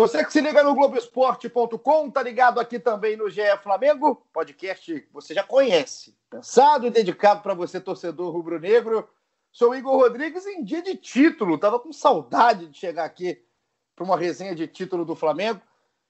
Você que se liga no Globoesporte.com, tá ligado aqui também no GE Flamengo, podcast que você já conhece. Pensado e dedicado para você, torcedor rubro-negro. Sou Igor Rodrigues em dia de título. Tava com saudade de chegar aqui para uma resenha de título do Flamengo.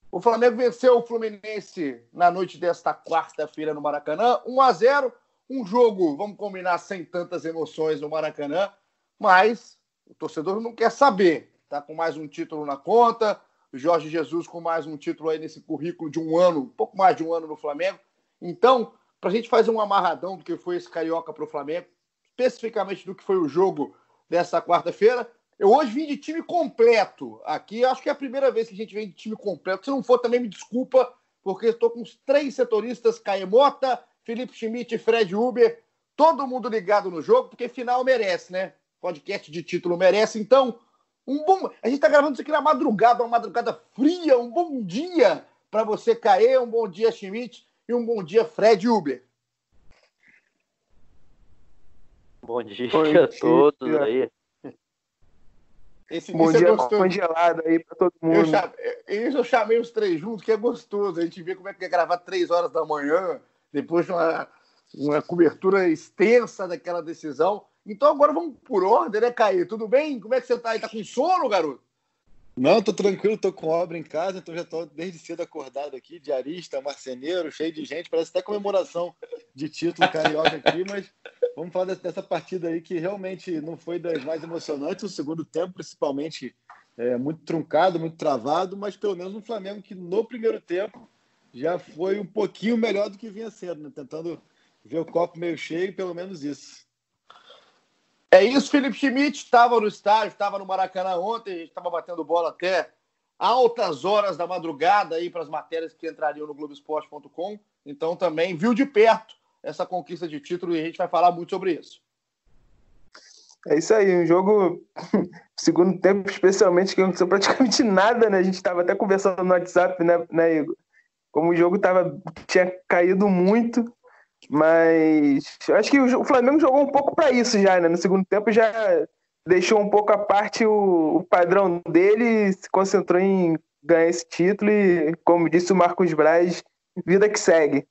O Flamengo venceu o Fluminense na noite desta quarta-feira no Maracanã, 1 a 0. Um jogo, vamos combinar, sem tantas emoções no Maracanã, mas o torcedor não quer saber. Tá com mais um título na conta Jorge Jesus com mais um título aí nesse currículo de um ano, um pouco mais de um ano no Flamengo. Então, para a gente fazer um amarradão do que foi esse Carioca para o Flamengo, especificamente do que foi o jogo dessa quarta-feira, eu hoje vim de time completo aqui. Acho que é a primeira vez que a gente vem de time completo. Se não for, também me desculpa, porque estou com os três setoristas, Caemota, Felipe Schmidt e Fred Uber, todo mundo ligado no jogo, porque final merece, né? Podcast de título merece. Então, um bom. A gente está gravando isso aqui na madrugada, uma madrugada fria. Um bom dia para você, Caê. Um bom dia, Schmidt. E um bom dia, Fred Uber. Bom dia a todos aí. Esse bom dia é congelado aí para todo mundo. Eu chamei, eu chamei os três juntos, que é gostoso. A gente vê como é que é gravar três horas da manhã, depois de uma, uma cobertura extensa daquela decisão. Então agora vamos por ordem, né, Caio? Tudo bem? Como é que você tá aí? Tá com sono, garoto? Não, tô tranquilo, tô com obra em casa, então já tô desde cedo acordado aqui, diarista, marceneiro, cheio de gente, parece até comemoração de título carioca aqui, mas vamos falar dessa partida aí que realmente não foi das mais emocionantes, o segundo tempo principalmente é, muito truncado, muito travado, mas pelo menos um Flamengo que no primeiro tempo já foi um pouquinho melhor do que vinha sendo, né? tentando ver o copo meio cheio, pelo menos isso. É isso, Felipe Schmidt estava no estádio, estava no Maracanã ontem, a gente estava batendo bola até altas horas da madrugada aí para as matérias que entrariam no Globoesporte.com. Então também viu de perto essa conquista de título e a gente vai falar muito sobre isso. É isso aí, um jogo segundo tempo, especialmente, que não aconteceu praticamente nada, né? A gente estava até conversando no WhatsApp, né, né Igor? Como o jogo tava, tinha caído muito, mas acho que o Flamengo jogou um pouco para isso já, né? No segundo tempo já deixou um pouco à parte o, o padrão dele, se concentrou em ganhar esse título e, como disse o Marcos Braz, vida que segue.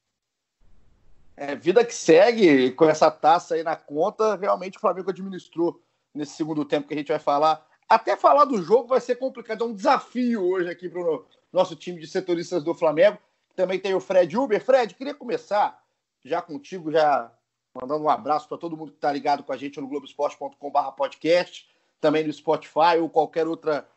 É, vida que segue, com essa taça aí na conta, realmente o Flamengo administrou nesse segundo tempo que a gente vai falar. Até falar do jogo vai ser complicado, é um desafio hoje aqui para o nosso time de setoristas do Flamengo. Também tem o Fred Uber. Fred, queria começar já contigo, já mandando um abraço para todo mundo que está ligado com a gente no globesport.com.br podcast, também no Spotify ou qualquer outra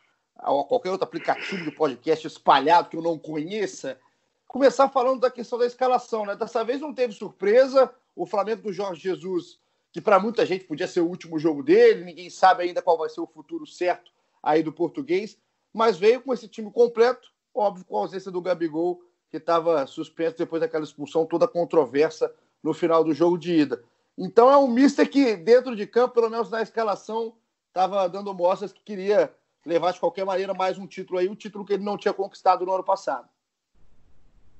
ou qualquer outro aplicativo de podcast espalhado que eu não conheça. Começar falando da questão da escalação, né? Dessa vez não teve surpresa. O Flamengo do Jorge Jesus, que para muita gente podia ser o último jogo dele, ninguém sabe ainda qual vai ser o futuro certo aí do português, mas veio com esse time completo, óbvio, com a ausência do Gabigol que estava suspenso depois daquela expulsão toda controversa no final do jogo de ida. Então é um mister que, dentro de campo, pelo menos na escalação, estava dando mostras que queria levar de qualquer maneira mais um título aí, o título que ele não tinha conquistado no ano passado.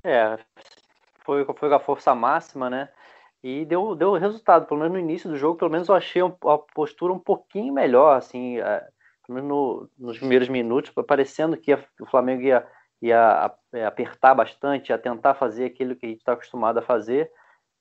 É, foi, foi com a força máxima, né? E deu, deu resultado, pelo menos no início do jogo, pelo menos eu achei a postura um pouquinho melhor, assim, é, pelo menos no, nos primeiros minutos, parecendo que o Flamengo ia ia é, apertar bastante, a tentar fazer aquilo que a gente está acostumado a fazer.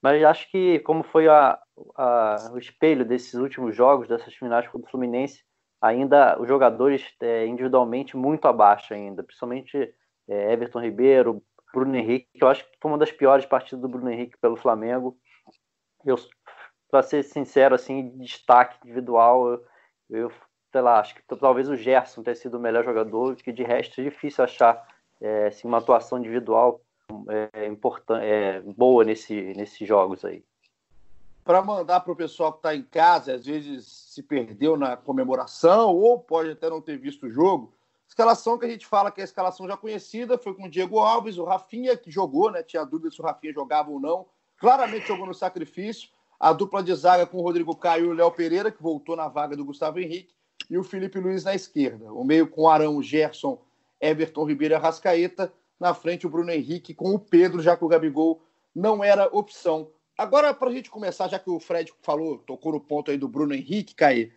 Mas acho que, como foi a, a, o espelho desses últimos jogos, dessas finais contra o Fluminense, ainda os jogadores é, individualmente muito abaixo ainda, principalmente é, Everton Ribeiro, Bruno Henrique, que eu acho que foi uma das piores partidas do Bruno Henrique pelo Flamengo. Eu, para ser sincero, assim, destaque individual, eu, eu sei lá, acho que talvez o Gerson tenha sido o melhor jogador, que de resto é difícil achar é, assim, uma atuação individual é, importante, é, boa nesse, nesses jogos aí. Para mandar para o pessoal que está em casa, às vezes se perdeu na comemoração ou pode até não ter visto o jogo, Escalação que a gente fala que é a escalação já conhecida, foi com o Diego Alves, o Rafinha, que jogou, né? Tinha dúvida se o Rafinha jogava ou não. Claramente jogou no sacrifício. A dupla de zaga com o Rodrigo Caio e o Léo Pereira, que voltou na vaga do Gustavo Henrique, e o Felipe Luiz na esquerda. O meio com Arão, Gerson, Everton Ribeiro e Arrascaeta. Na frente, o Bruno Henrique com o Pedro, já que o Gabigol não era opção. Agora, para a gente começar, já que o Fred falou, tocou no ponto aí do Bruno Henrique, Caí.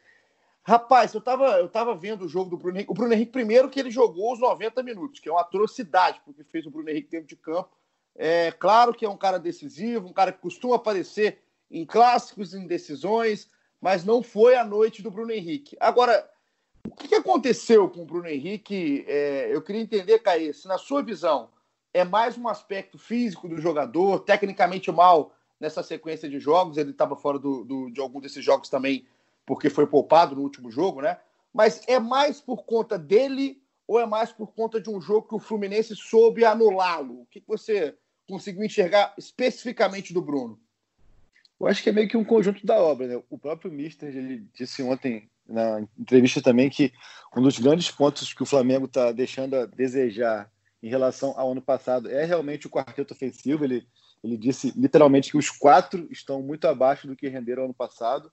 Rapaz, eu tava, eu tava vendo o jogo do Bruno Henrique. O Bruno Henrique, primeiro, que ele jogou os 90 minutos, que é uma atrocidade, porque fez o Bruno Henrique dentro de campo. É claro que é um cara decisivo, um cara que costuma aparecer em clássicos, em decisões, mas não foi a noite do Bruno Henrique. Agora, o que aconteceu com o Bruno Henrique? É, eu queria entender, Caí, se na sua visão é mais um aspecto físico do jogador, tecnicamente mal nessa sequência de jogos, ele estava fora do, do, de algum desses jogos também porque foi poupado no último jogo, né? Mas é mais por conta dele ou é mais por conta de um jogo que o Fluminense soube anulá-lo? O que você conseguiu enxergar especificamente do Bruno? Eu acho que é meio que um conjunto da obra, né? O próprio Mister ele disse ontem na entrevista também que um dos grandes pontos que o Flamengo está deixando a desejar em relação ao ano passado é realmente o quarteto ofensivo. Ele, ele disse literalmente que os quatro estão muito abaixo do que renderam ano passado.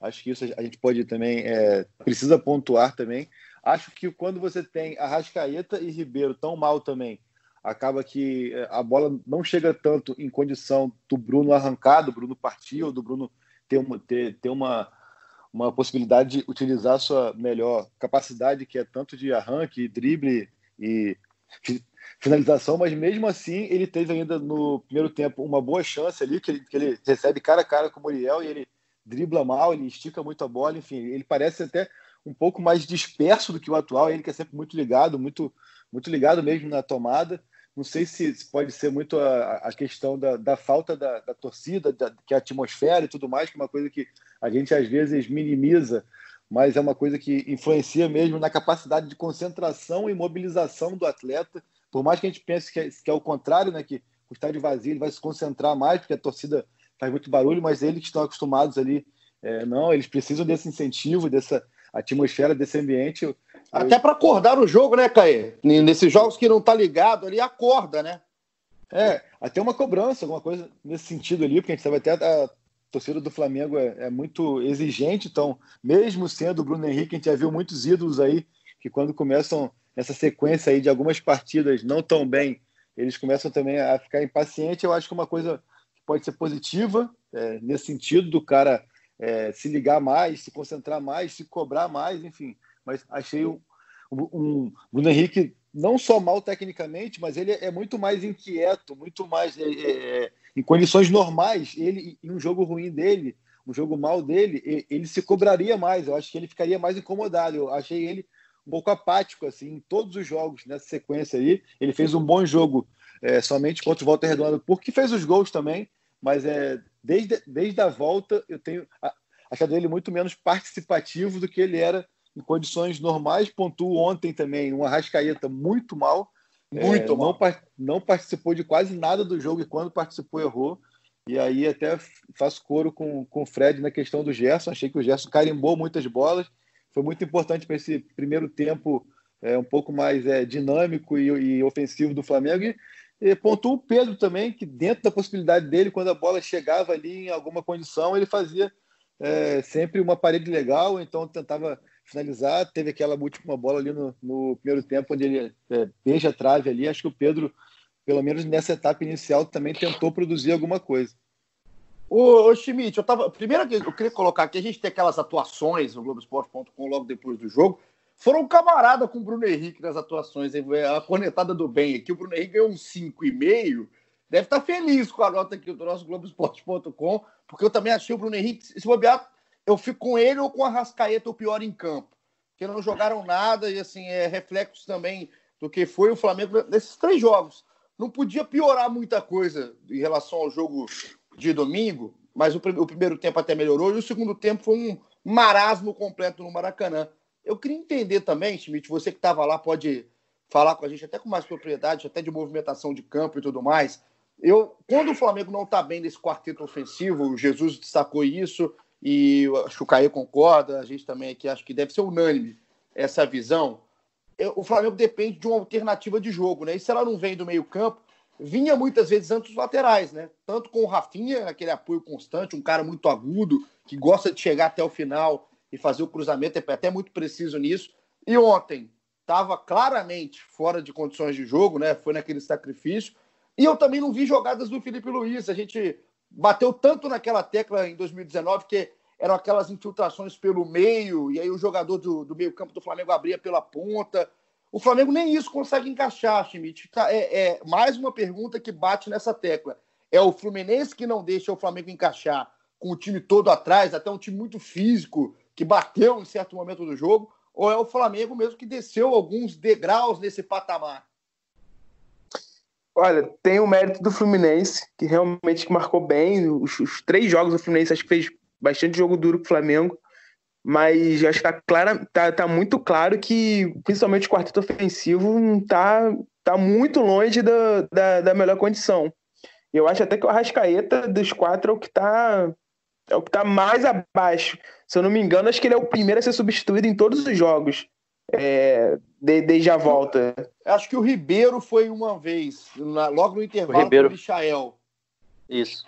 Acho que isso a gente pode também, é, precisa pontuar também. Acho que quando você tem Arrascaeta e Ribeiro tão mal também, acaba que é, a bola não chega tanto em condição do Bruno arrancar, do Bruno partir, ou do Bruno ter uma, ter, ter uma, uma possibilidade de utilizar sua melhor capacidade, que é tanto de arranque, drible e finalização, mas mesmo assim ele teve ainda no primeiro tempo uma boa chance ali, que ele, que ele recebe cara a cara com o Muriel e ele dribla mal, ele estica muito a bola, enfim, ele parece até um pouco mais disperso do que o atual, ele que é sempre muito ligado, muito, muito ligado mesmo na tomada. Não sei se, se pode ser muito a, a questão da, da falta da, da torcida, da, que é a atmosfera e tudo mais, que é uma coisa que a gente às vezes minimiza, mas é uma coisa que influencia mesmo na capacidade de concentração e mobilização do atleta. Por mais que a gente pense que é, que é o contrário, né, que o estádio vazio ele vai se concentrar mais, porque a torcida faz muito barulho, mas eles que estão acostumados ali, é, não, eles precisam desse incentivo, dessa atmosfera, desse ambiente. Eu... Até para acordar o jogo, né, Caê? Nesses jogos que não tá ligado ali, acorda, né? É, até uma cobrança, alguma coisa nesse sentido ali, porque a gente sabe até a torcida do Flamengo é, é, muito exigente, então, mesmo sendo o Bruno Henrique, a gente já viu muitos ídolos aí que quando começam essa sequência aí de algumas partidas não tão bem, eles começam também a ficar impacientes. Eu acho que é uma coisa pode ser positiva, é, nesse sentido do cara é, se ligar mais, se concentrar mais, se cobrar mais, enfim. Mas achei um, um Bruno Henrique não só mal tecnicamente, mas ele é muito mais inquieto, muito mais é, é em condições normais. Ele em um jogo ruim dele, um jogo mal dele, ele se cobraria mais. Eu acho que ele ficaria mais incomodado. Eu achei ele um pouco apático assim em todos os jogos nessa sequência aí. Ele fez um bom jogo é, somente contra o Volta Redonda, porque fez os gols também mas é desde, desde a volta eu tenho achado ele muito menos participativo do que ele era em condições normais. Pontuou ontem também um Arrascaeta muito mal. Muito é, mal. Não, não participou de quase nada do jogo e quando participou errou. E aí até faço coro com, com o Fred na questão do Gerson. Achei que o Gerson carimbou muitas bolas. Foi muito importante para esse primeiro tempo é, um pouco mais é, dinâmico e, e, ofensivo do Flamengo. E, e pontua o Pedro também, que dentro da possibilidade dele, quando a bola chegava ali em alguma condição, ele fazia é, sempre uma parede legal, então tentava finalizar. Teve aquela última bola ali no, no primeiro tempo, onde ele é, beija a trave ali. Acho que o Pedro, pelo menos nessa etapa inicial, também tentou produzir alguma coisa. Ô, ô Schmidt, eu tava. Primeiro eu queria colocar aqui, a gente tem aquelas atuações no Globoesporte.com logo depois do jogo foram camarada com o Bruno Henrique nas atuações. A cornetada do bem aqui. O Bruno Henrique ganhou um 5,5. Deve estar feliz com a nota aqui do nosso Globoesporte.com, porque eu também achei o Bruno Henrique. Se bobear, eu fico com ele ou com a Rascaeta, o pior em campo. Que não jogaram nada e, assim, é reflexo também do que foi o Flamengo nesses três jogos. Não podia piorar muita coisa em relação ao jogo de domingo, mas o, o primeiro tempo até melhorou e o segundo tempo foi um marasmo completo no Maracanã. Eu queria entender também, Schmidt, você que estava lá pode falar com a gente até com mais propriedade, até de movimentação de campo e tudo mais. Eu, quando o Flamengo não está bem nesse quarteto ofensivo, o Jesus destacou isso e acho que o Caio concorda, a gente também aqui acho que deve ser unânime essa visão. o Flamengo depende de uma alternativa de jogo, né? E se ela não vem do meio-campo, vinha muitas vezes antes dos laterais, né? Tanto com o Rafinha, aquele apoio constante, um cara muito agudo, que gosta de chegar até o final e fazer o cruzamento, é até muito preciso nisso. E ontem estava claramente fora de condições de jogo, né? Foi naquele sacrifício. E eu também não vi jogadas do Felipe Luiz. A gente bateu tanto naquela tecla em 2019 que eram aquelas infiltrações pelo meio, e aí o jogador do, do meio-campo do Flamengo abria pela ponta. O Flamengo nem isso consegue encaixar, Schmidt. Tá, é, é, mais uma pergunta que bate nessa tecla. É o Fluminense que não deixa o Flamengo encaixar com o time todo atrás, até um time muito físico, que bateu em certo momento do jogo, ou é o Flamengo mesmo que desceu alguns degraus nesse patamar? Olha, tem o mérito do Fluminense, que realmente marcou bem. Os, os três jogos do Fluminense acho que fez bastante jogo duro com o Flamengo mas acho que tá, clara, tá, tá muito claro que, principalmente o quarteto ofensivo, tá, tá muito longe da, da, da melhor condição. Eu acho até que o Arrascaeta dos quatro é o que tá, é o que tá mais abaixo. Se eu não me engano, acho que ele é o primeiro a ser substituído em todos os jogos. É, de, desde a volta. Acho que o Ribeiro foi uma vez, na, logo no intervalo, o Ribeiro. o Michael. Isso.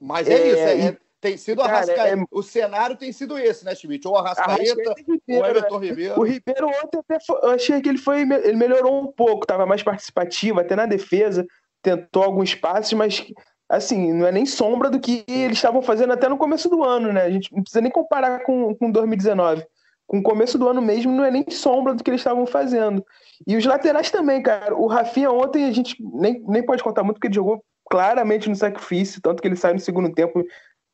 Mas é, é isso, é, é tem sido Cara, Arrascaeta. É... O cenário tem sido esse, né, Schmidt? Ou Arrascaeta, Arrascaeta Ribeiro, ou Everton né? Ribeiro. O Ribeiro ontem até foi, eu achei que ele foi. Ele melhorou um pouco, estava mais participativo, até na defesa, tentou alguns passes, mas assim, não é nem sombra do que eles estavam fazendo até no começo do ano, né? A gente não precisa nem comparar com, com 2019. Com o começo do ano mesmo, não é nem sombra do que eles estavam fazendo. E os laterais também, cara. O Rafinha ontem a gente nem, nem pode contar muito, porque ele jogou claramente no sacrifício, tanto que ele sai no segundo tempo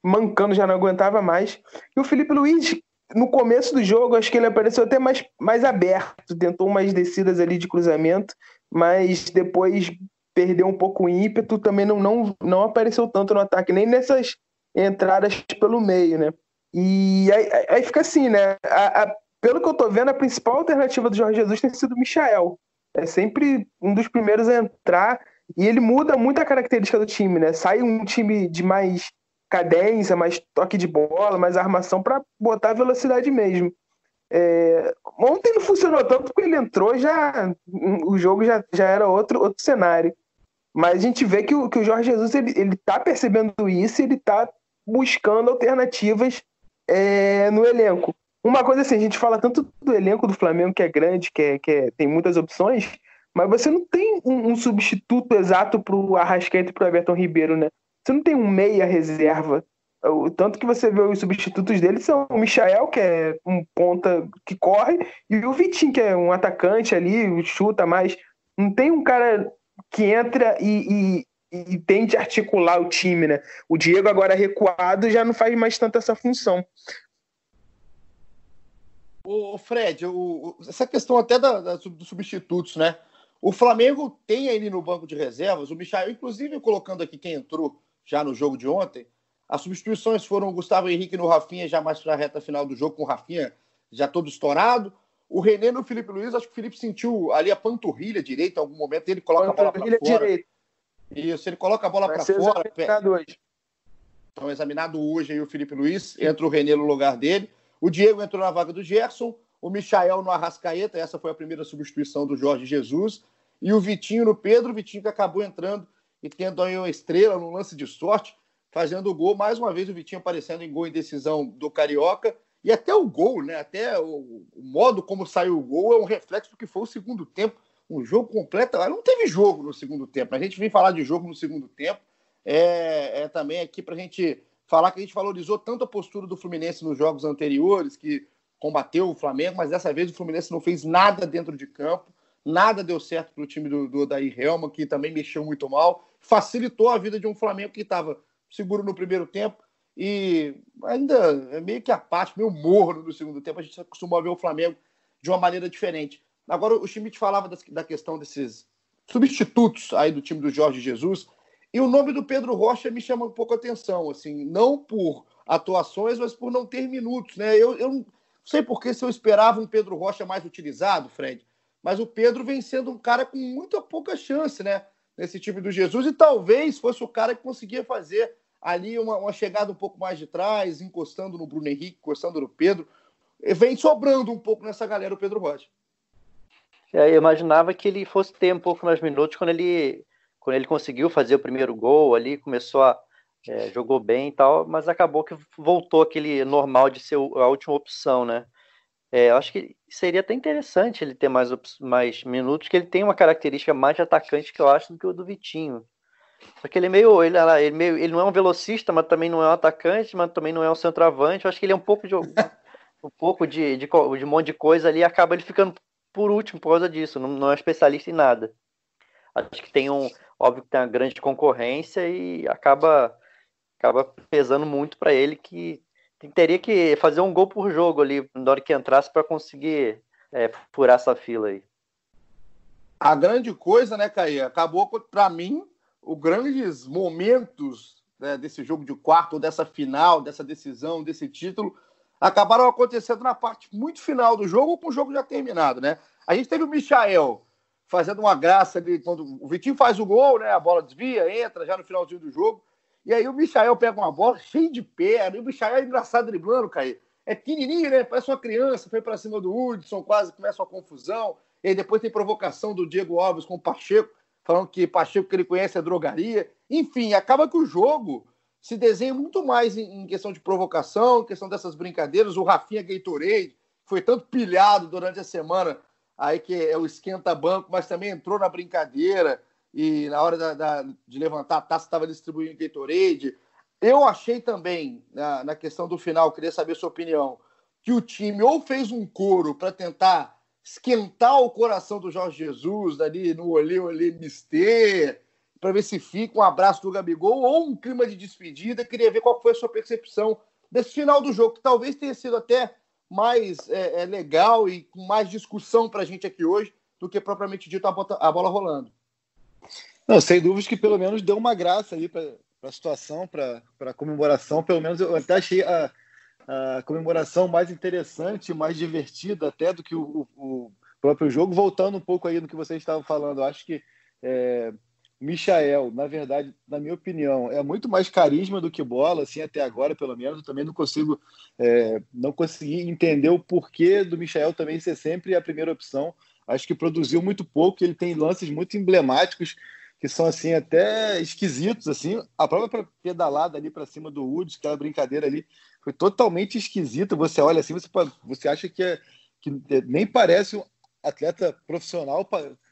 mancando, já não aguentava mais. E o Felipe Luiz, no começo do jogo, acho que ele apareceu até mais, mais aberto, tentou umas descidas ali de cruzamento, mas depois perdeu um pouco o ímpeto, também não, não, não apareceu tanto no ataque, nem nessas entradas pelo meio, né? E aí, aí fica assim, né? A, a, pelo que eu tô vendo, a principal alternativa do Jorge Jesus tem sido o Michael. É sempre um dos primeiros a entrar e ele muda muito a característica do time, né? Sai um time de mais cadência, mais toque de bola, mais armação para botar velocidade mesmo. É, ontem não funcionou tanto porque ele entrou já o jogo já, já era outro, outro cenário. Mas a gente vê que o, que o Jorge Jesus ele, ele tá percebendo isso ele tá buscando alternativas é, no elenco. Uma coisa assim, a gente fala tanto do elenco do Flamengo que é grande, que, é, que é, tem muitas opções, mas você não tem um, um substituto exato para o Arrascaeta e para o Everton Ribeiro, né? Você não tem um meia reserva. O tanto que você vê os substitutos dele são o Michael, que é um ponta que corre, e o Vitinho, que é um atacante ali, chuta mais. Não tem um cara que entra e, e, tente articular o time, né? O Diego, agora recuado, já não faz mais tanto essa função. O Fred, o, essa questão até da, da, dos substitutos, né? O Flamengo tem aí no banco de reservas, o Michael, inclusive colocando aqui quem entrou já no jogo de ontem. As substituições foram o Gustavo Henrique no Rafinha, já mais para a reta final do jogo, com o Rafinha já todo estourado. O René no Felipe Luiz, acho que o Felipe sentiu ali a panturrilha direita em algum momento, ele coloca a bola para fora. Direita. Isso, ele coloca a bola para fora. Examinado hoje. Então, examinado hoje aí o Felipe Luiz, entra o René no lugar dele. O Diego entrou na vaga do Gerson, o Michael no Arrascaeta, essa foi a primeira substituição do Jorge Jesus, e o Vitinho no Pedro, o Vitinho que acabou entrando e tendo aí uma estrela no lance de sorte, fazendo o gol. Mais uma vez o Vitinho aparecendo em gol em decisão do Carioca. E até o gol, né? Até o, o modo como saiu o gol é um reflexo do que foi o segundo tempo. Um jogo completo. Não teve jogo no segundo tempo. A gente vem falar de jogo no segundo tempo. É, é também aqui para a gente falar que a gente valorizou tanto a postura do Fluminense nos jogos anteriores, que combateu o Flamengo, mas dessa vez o Fluminense não fez nada dentro de campo. Nada deu certo para o time do, do Odair Helma, que também mexeu muito mal. Facilitou a vida de um Flamengo que estava seguro no primeiro tempo e ainda é meio que apático, meio morno no segundo tempo. A gente acostumou a ver o Flamengo de uma maneira diferente. Agora, o Schmidt falava da questão desses substitutos aí do time do Jorge Jesus. E o nome do Pedro Rocha me chama um pouco a atenção, assim, não por atuações, mas por não ter minutos, né? Eu, eu não sei porque se eu esperava um Pedro Rocha mais utilizado, Fred, mas o Pedro vem sendo um cara com muita pouca chance, né? Nesse time do Jesus, e talvez fosse o cara que conseguia fazer ali uma, uma chegada um pouco mais de trás, encostando no Bruno Henrique, encostando no Pedro. Vem sobrando um pouco nessa galera o Pedro Rocha. Eu imaginava que ele fosse ter um pouco mais minutos quando ele, quando ele conseguiu fazer o primeiro gol ali, começou a. É, jogou bem e tal, mas acabou que voltou aquele normal de ser a última opção, né? É, eu acho que seria até interessante ele ter mais, mais minutos, que ele tem uma característica mais de atacante que eu acho do que o do Vitinho. Só que ele é meio ele, ele, meio. ele não é um velocista, mas também não é um atacante, mas também não é um centroavante. Eu acho que ele é um pouco de. um pouco de, de, de um monte de coisa ali acaba ele ficando por último por causa disso. Não, não é especialista em nada. Acho que tem um. Óbvio que tem uma grande concorrência e acaba, acaba pesando muito para ele que teria que fazer um gol por jogo ali na hora que entrasse para conseguir é, furar essa fila aí. A grande coisa, né, Caí? Acabou para mim os grandes momentos né, desse jogo de quarto, dessa final, dessa decisão, desse título, acabaram acontecendo na parte muito final do jogo com o jogo já terminado, né? A gente teve o Michael fazendo uma graça ali, quando o Vitinho faz o gol, né? A bola desvia, entra já no finalzinho do jogo. E aí o Michael pega uma bola cheia de perna, e o Michael é engraçado driblando, Caí. É pequenininho, né? Parece uma criança, foi para cima do Hudson, quase começa uma confusão. E aí depois tem provocação do Diego Alves com o Pacheco, falando que Pacheco que ele conhece é drogaria. Enfim, acaba que o jogo se desenha muito mais em, questão de provocação, em questão dessas brincadeiras. O Rafinha Gatorade foi tanto pilhado durante a semana, aí que é o esquenta-banco, mas também entrou na brincadeira e na hora da, da, de levantar a taça estava distribuindo Gatorade. Eu achei também, na, na questão do final, queria saber sua opinião, que o time ou fez um coro para tentar esquentar o coração do Jorge Jesus ali no olê, olê, mister, para ver se fica um abraço do Gabigol ou um clima de despedida. Queria ver qual foi a sua percepção desse final do jogo, que talvez tenha sido até mais é, é legal e com mais discussão para a gente aqui hoje do que propriamente dito a, bota, a bola rolando. Não, sem dúvidas que pelo menos deu uma graça aí para a situação, para a comemoração. Pelo menos eu até achei a, a comemoração mais interessante, mais divertida até do que o, o, próprio jogo. Voltando um pouco aí no que vocês estavam falando, acho que é, Michael, na verdade, na minha opinião, é muito mais carisma do que bola, assim, até agora, pelo menos. Eu também não consigo, é, não consegui entender o porquê do Michael também ser sempre a primeira opção. Acho que produziu muito pouco, ele tem lances muito emblemáticos que são assim até esquisitos assim. A própria pedalada ali para cima do Woods, aquela brincadeira ali, foi totalmente esquisita. Você olha assim, você, você acha que, é, que nem parece um atleta profissional,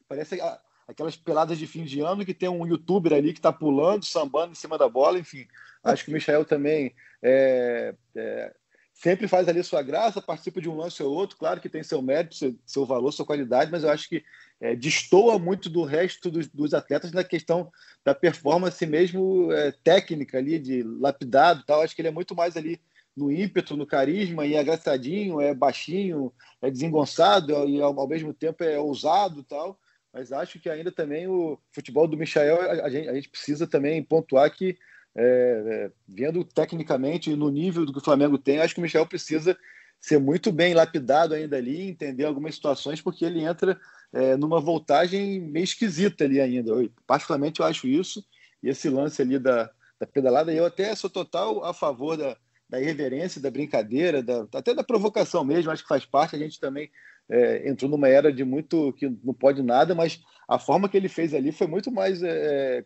parece aquelas peladas de fim de ano que tem um youtuber ali que está pulando, sambando em cima da bola, enfim. Acho que o Michel também é, é, sempre faz ali sua graça, participa de um lance ou outro, claro que tem seu mérito, seu, seu valor, sua qualidade, mas eu acho que é, destoa muito do resto dos, dos, atletas na questão da performance mesmo é, técnica ali, de lapidado tal. Acho que ele é muito mais ali no ímpeto, no carisma, e é agraçadinho, é baixinho, é desengonçado e ao, ao mesmo tempo é ousado tal. Mas acho que ainda também o futebol do Michael, a, gente, a gente, precisa também pontuar que, é, é, vendo tecnicamente no nível do que o Flamengo tem, acho que o Michel precisa ser muito bem lapidado ainda ali, entender algumas situações, porque ele entra é, numa voltagem meio esquisita ali ainda. Eu, particularmente eu acho isso, e esse lance ali da, da pedalada, eu até sou total a favor da, da irreverência, da brincadeira, da, até da provocação mesmo, acho que faz parte, a gente também é, entrou numa era de muito que não pode nada, mas a forma que ele fez ali foi muito mais é, é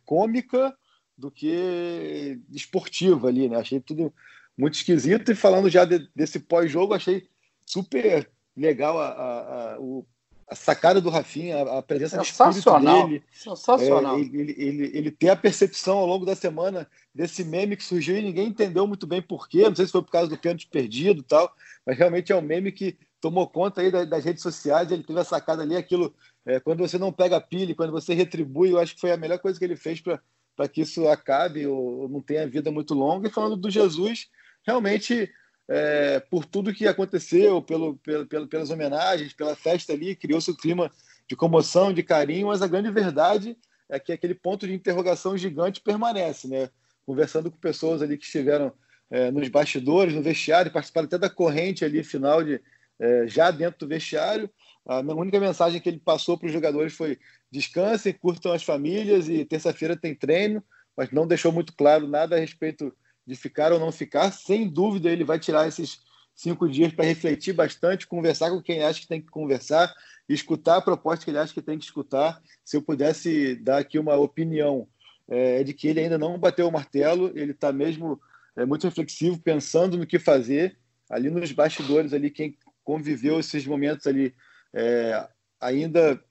do que esportiva ali, né? Achei tudo muito esquisito. E falando já de, desse pós-jogo, achei super legal a, a, a, o, a, sacada do Rafinha, a, presença de espírito dele. Sensacional. É, ele, ele, ele, tem a percepção ao longo da semana desse meme que surgiu e ninguém entendeu muito bem por quê. Não sei se foi por causa do pênalti perdido e tal, mas realmente é um meme que tomou conta aí das, redes sociais. Ele teve a sacada ali, aquilo. É, quando você não pega pilha, quando você retribui, eu acho que foi a melhor coisa que ele fez para que isso acabe ou, ou não tenha vida muito longa. E falando do Jesus, realmente, é, por tudo que aconteceu, pelo, pelo, pelas homenagens, pela festa ali, criou-se um clima de comoção, de carinho, mas a grande verdade é que aquele ponto de interrogação gigante permanece, né? Conversando com pessoas ali que estiveram é, nos bastidores, no vestiário, participaram até da corrente ali final de é, já dentro do vestiário. A única mensagem que ele passou para os jogadores foi descansem, curtam as famílias e terça-feira tem treino, mas não deixou muito claro nada a respeito de ficar ou não ficar. Sem dúvida, ele vai tirar esses cinco dias para refletir bastante, conversar com quem acha que tem que conversar escutar a proposta que ele acha que tem que escutar. Se eu pudesse dar aqui uma opinião, é, é de que ele ainda não bateu o martelo, ele está mesmo é, muito reflexivo, pensando no que fazer. Ali nos bastidores, ali quem conviveu esses momentos ali é, ainda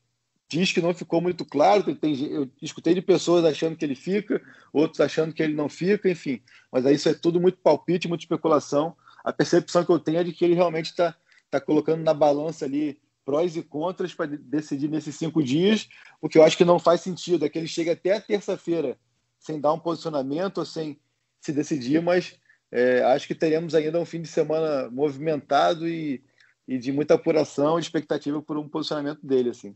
diz que não ficou muito claro. Que tem, eu escutei de pessoas achando que ele fica, outros achando que ele não fica, enfim. Mas aí isso é tudo muito palpite, muita especulação. A percepção que eu tenho é de que ele realmente está tá colocando na balança ali prós e contras para decidir nesses cinco dias, o que eu acho que não faz sentido. É que ele chega até a terça-feira sem dar um posicionamento sem se decidir, mas é, acho que teremos ainda um fim de semana movimentado e, e de muita apuração e expectativa por um posicionamento dele. assim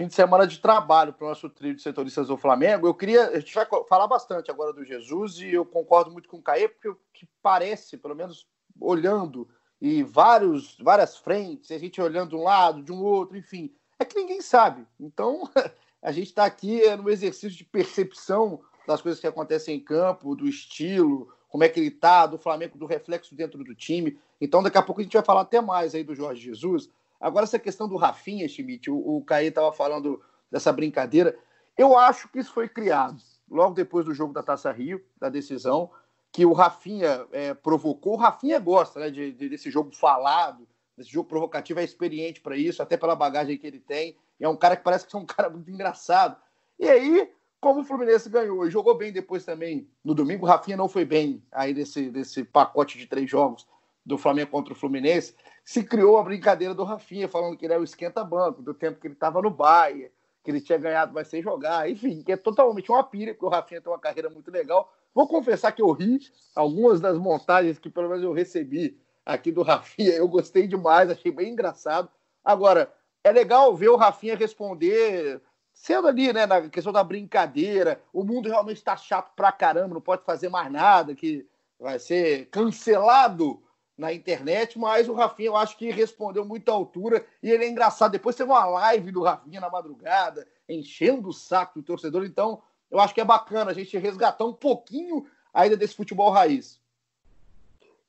fim de semana de trabalho para o nosso trio de setoristas do Flamengo. Eu queria. A gente vai falar bastante agora do Jesus e eu concordo muito com o Caê, porque que parece, pelo menos olhando, e vários, várias frentes, a gente olhando de um lado, de um outro, enfim, é que ninguém sabe. Então, a gente está aqui é, no exercício de percepção das coisas que acontecem em campo, do estilo, como é que ele está, do Flamengo, do reflexo dentro do time. Então, daqui a pouco a gente vai falar até mais aí do Jorge Jesus. Agora, essa questão do Rafinha, Schmidt, o, o estava falando dessa brincadeira. Eu acho que isso foi criado logo depois do jogo da Taça Rio, da decisão, que o Rafinha é, provocou. O Rafinha gosta né, de, de, desse jogo falado, desse jogo provocativo, é experiente para isso, até pela bagagem que ele tem. é um cara que parece que é um cara muito engraçado. E aí, como o Fluminense ganhou e jogou bem depois também no domingo, o Rafinha não foi bem aí desse, desse pacote de três jogos do Flamengo contra o Fluminense se criou a brincadeira do Rafinha, falando que ele era o esquenta-banco, do tempo que ele estava no Bahia, que ele tinha ganhado vai sem jogar, enfim, que é totalmente uma pilha, porque o Rafinha tem uma carreira muito legal. Vou confessar que eu ri algumas das montagens que pelo menos eu recebi aqui do Rafinha, eu gostei demais, achei bem engraçado. Agora, é legal ver o Rafinha responder sendo ali, né, na questão da brincadeira, o mundo realmente está chato pra caramba, não pode fazer mais nada, que vai ser cancelado na internet, mas o Rafinha eu acho que respondeu muito à altura e ele é engraçado. Depois teve uma live do Rafinha na madrugada, enchendo o saco do torcedor. Então, eu acho que é bacana a gente resgatar um pouquinho ainda desse futebol raiz.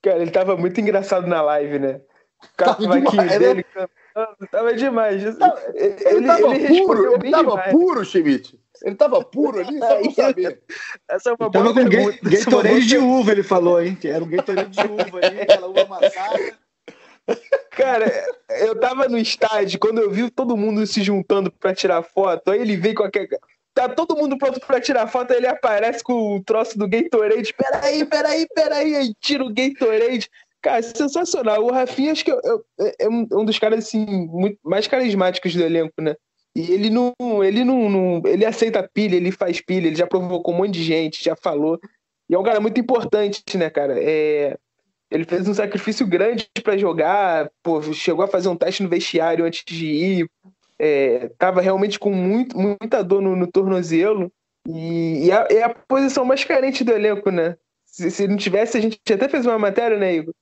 Cara, ele tava muito engraçado na live, né? O cavaquinho dele né? Tava demais. Ele, ele, ele tava ele puro, ele tava demais. puro, Schmidt. Ele tava puro ali, só pra saber. Essa é uma boa tava pergunta. com Gatorade de uva, ele falou, hein? Que era um Gatorade de uva ali, aquela uva amassada. Cara, eu tava no estádio, quando eu vi todo mundo se juntando pra tirar foto, aí ele veio com aquele... Tá todo mundo pronto pra tirar foto, aí ele aparece com o troço do Gatorade. Peraí, peraí, peraí. Aí tira o Gatorade. Cara, sensacional. O Rafinha, acho que é, é um dos caras assim, muito, mais carismáticos do elenco, né? E ele não, ele não, não, ele aceita pilha, ele faz pilha, ele já provocou um monte de gente, já falou. E é um cara muito importante, né, cara? É, ele fez um sacrifício grande para jogar, pô, chegou a fazer um teste no vestiário antes de ir, é, tava realmente com muito, muita dor no, no tornozelo. E, e a, é a posição mais carente do elenco, né? Se, se não tivesse, a gente até fez uma matéria, né, Igor?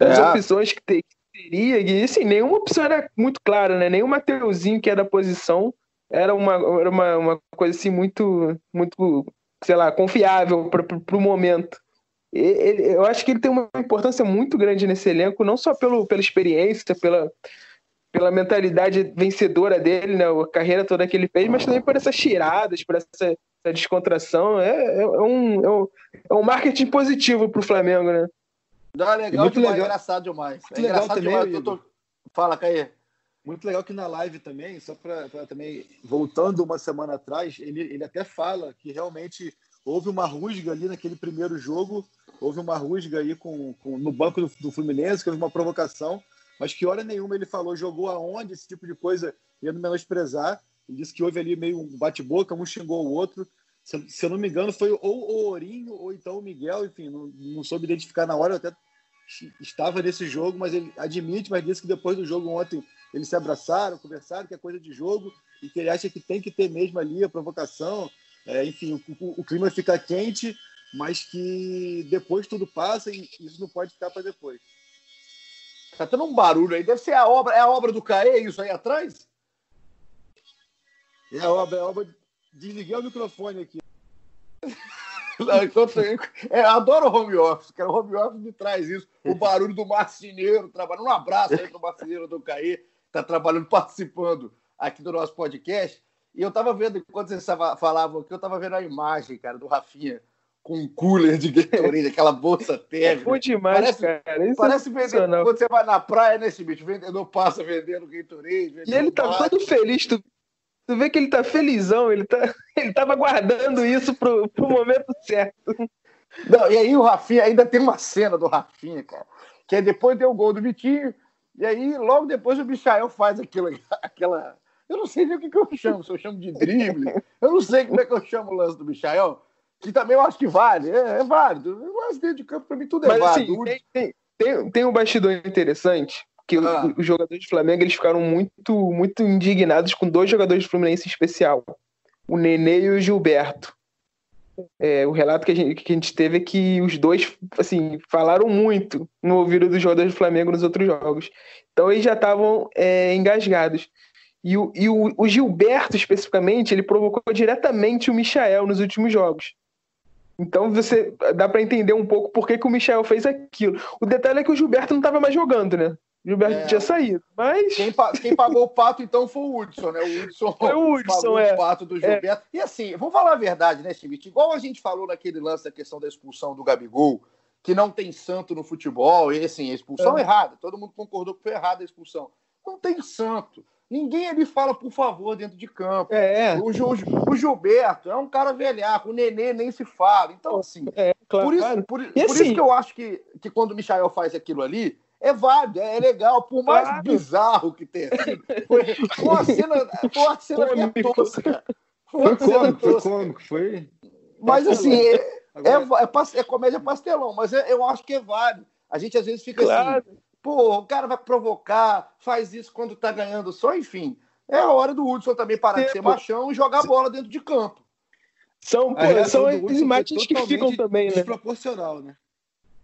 As é. opções que, te, que, teria, e assim, nenhuma opção era muito clara, né? O Mateuzinho, que é da posição, era uma, era uma, uma coisa assim muito, muito, sei lá, confiável para o momento. Ele, eu acho que ele tem uma importância muito grande nesse elenco, não só pelo, pela experiência, pela, pela mentalidade vencedora dele, né, a carreira toda que ele fez, mas também por essas tiradas, por essa, essa descontração. É, é, é, um, é, um, é um marketing positivo para o Flamengo, né? Não, é legal muito demais, legal. engraçado demais. Muito é legal também, demais. Tô... Fala, Caê. Muito legal que na live também, só para também, voltando uma semana atrás, ele, ele até fala que realmente houve uma rusga ali naquele primeiro jogo, houve uma rusga aí com, com no banco do, do, Fluminense, que houve uma provocação, mas que hora nenhuma ele falou, jogou aonde, esse tipo de coisa, ia menosprezar, e disse que houve ali meio um bate-boca, um xingou o outro, se, se, eu não me engano, foi ou o Ourinho ou então o Miguel, enfim, não, não soube identificar na hora, eu até estava nesse jogo, mas ele admite, mas disse que depois do jogo ontem eles se abraçaram, conversaram, que é coisa de jogo, e que ele acha que tem que ter mesmo ali a provocação, é, enfim, o, o, clima fica quente, mas que depois tudo passa e isso não pode ficar para depois. Tá tendo um barulho aí, deve ser a obra, é a obra do Caê, isso aí atrás? É a obra, é a obra Desliguei o microfone aqui. Não, enquanto, é, adoro home office, que o home office me traz isso. O barulho do marceneiro trabalhando. Um abraço aí pro marceneiro do Caí, está trabalhando, participando aqui do nosso podcast. E eu estava vendo, enquanto vocês falavam aqui, eu estava vendo a imagem, cara, do Rafinha com um cooler de Gatorade, aquela bolsa térmica. É demais, parece, cara. Isso parece é vender, quando você vai na praia, né, bicho? Vendedor passa vendendo Gatorade. Vendendo e ele tá bate. todo feliz. Tu, tu vê que ele tá felizão, ele, tá, ele tava guardando isso pro, pro momento certo. Não, e aí o Rafinha, ainda tem uma cena do Rafinha, cara, que é depois deu o gol do Vitinho, e aí logo depois o Michael faz aquilo, aquela eu não sei nem o que, que eu chamo, se eu chamo de drible. Eu não sei como é que eu chamo o lance do Michael, que também eu acho que vale. É, é válido. Mas dentro de campo, para mim, tudo é Mas, assim, válido. Assim, tem, tem, tem, um bastidor interessante, que ah. os jogadores do Flamengo eles ficaram muito, muito indignados com dois jogadores do Fluminense em especial. O Nenê e o Gilberto. É, o relato que a, gente, que a gente teve é que os dois assim, falaram muito no ouvido dos jogadores do Flamengo nos outros jogos. Então eles já estavam é, engasgados. E, o, e o, o, Gilberto, especificamente, ele provocou diretamente o Michael nos últimos jogos. Então você dá para entender um pouco por que, que o Michel fez aquilo. O detalhe é que o Gilberto não estava mais jogando, né? O Gilberto é. tinha saído. Mas. Quem, quem, pagou o pato, então, foi o Hudson, né? O Hudson, foi o Hudson pagou é. o pato do Gilberto. É. E assim, vamos falar a verdade, né, Schmidt? Igual a gente falou naquele lance da questão da expulsão do Gabigol, que não tem santo no futebol, e assim, a expulsão é. errada. Todo mundo concordou que foi errada a expulsão. Não tem santo. Ninguém ali fala, por favor, dentro de campo. É. O, Ju, o Gilberto é um cara velhaco, o Nenê nem se fala. Então, assim, é, claro, por, isso, por, por assim, isso que eu acho que, que quando o Michael faz aquilo ali, é válido, é legal, por mais claro. bizarro que tenha sido. Foi, foi uma cena, foi uma cena cômico. tosca. Foi, foi cômico, foi cômico, foi. Mas assim, é, é, é, é, comédia pastelão, mas é, eu acho que é válido. A gente às vezes fica assim, claro. assim Pô, o cara vai provocar, faz isso quando tá ganhando só, enfim. É a hora do Hudson também parar Tempo. de ser machão e jogar a bola dentro de campo. São, pô, são imagens que ficam também, né? Desproporcional, né?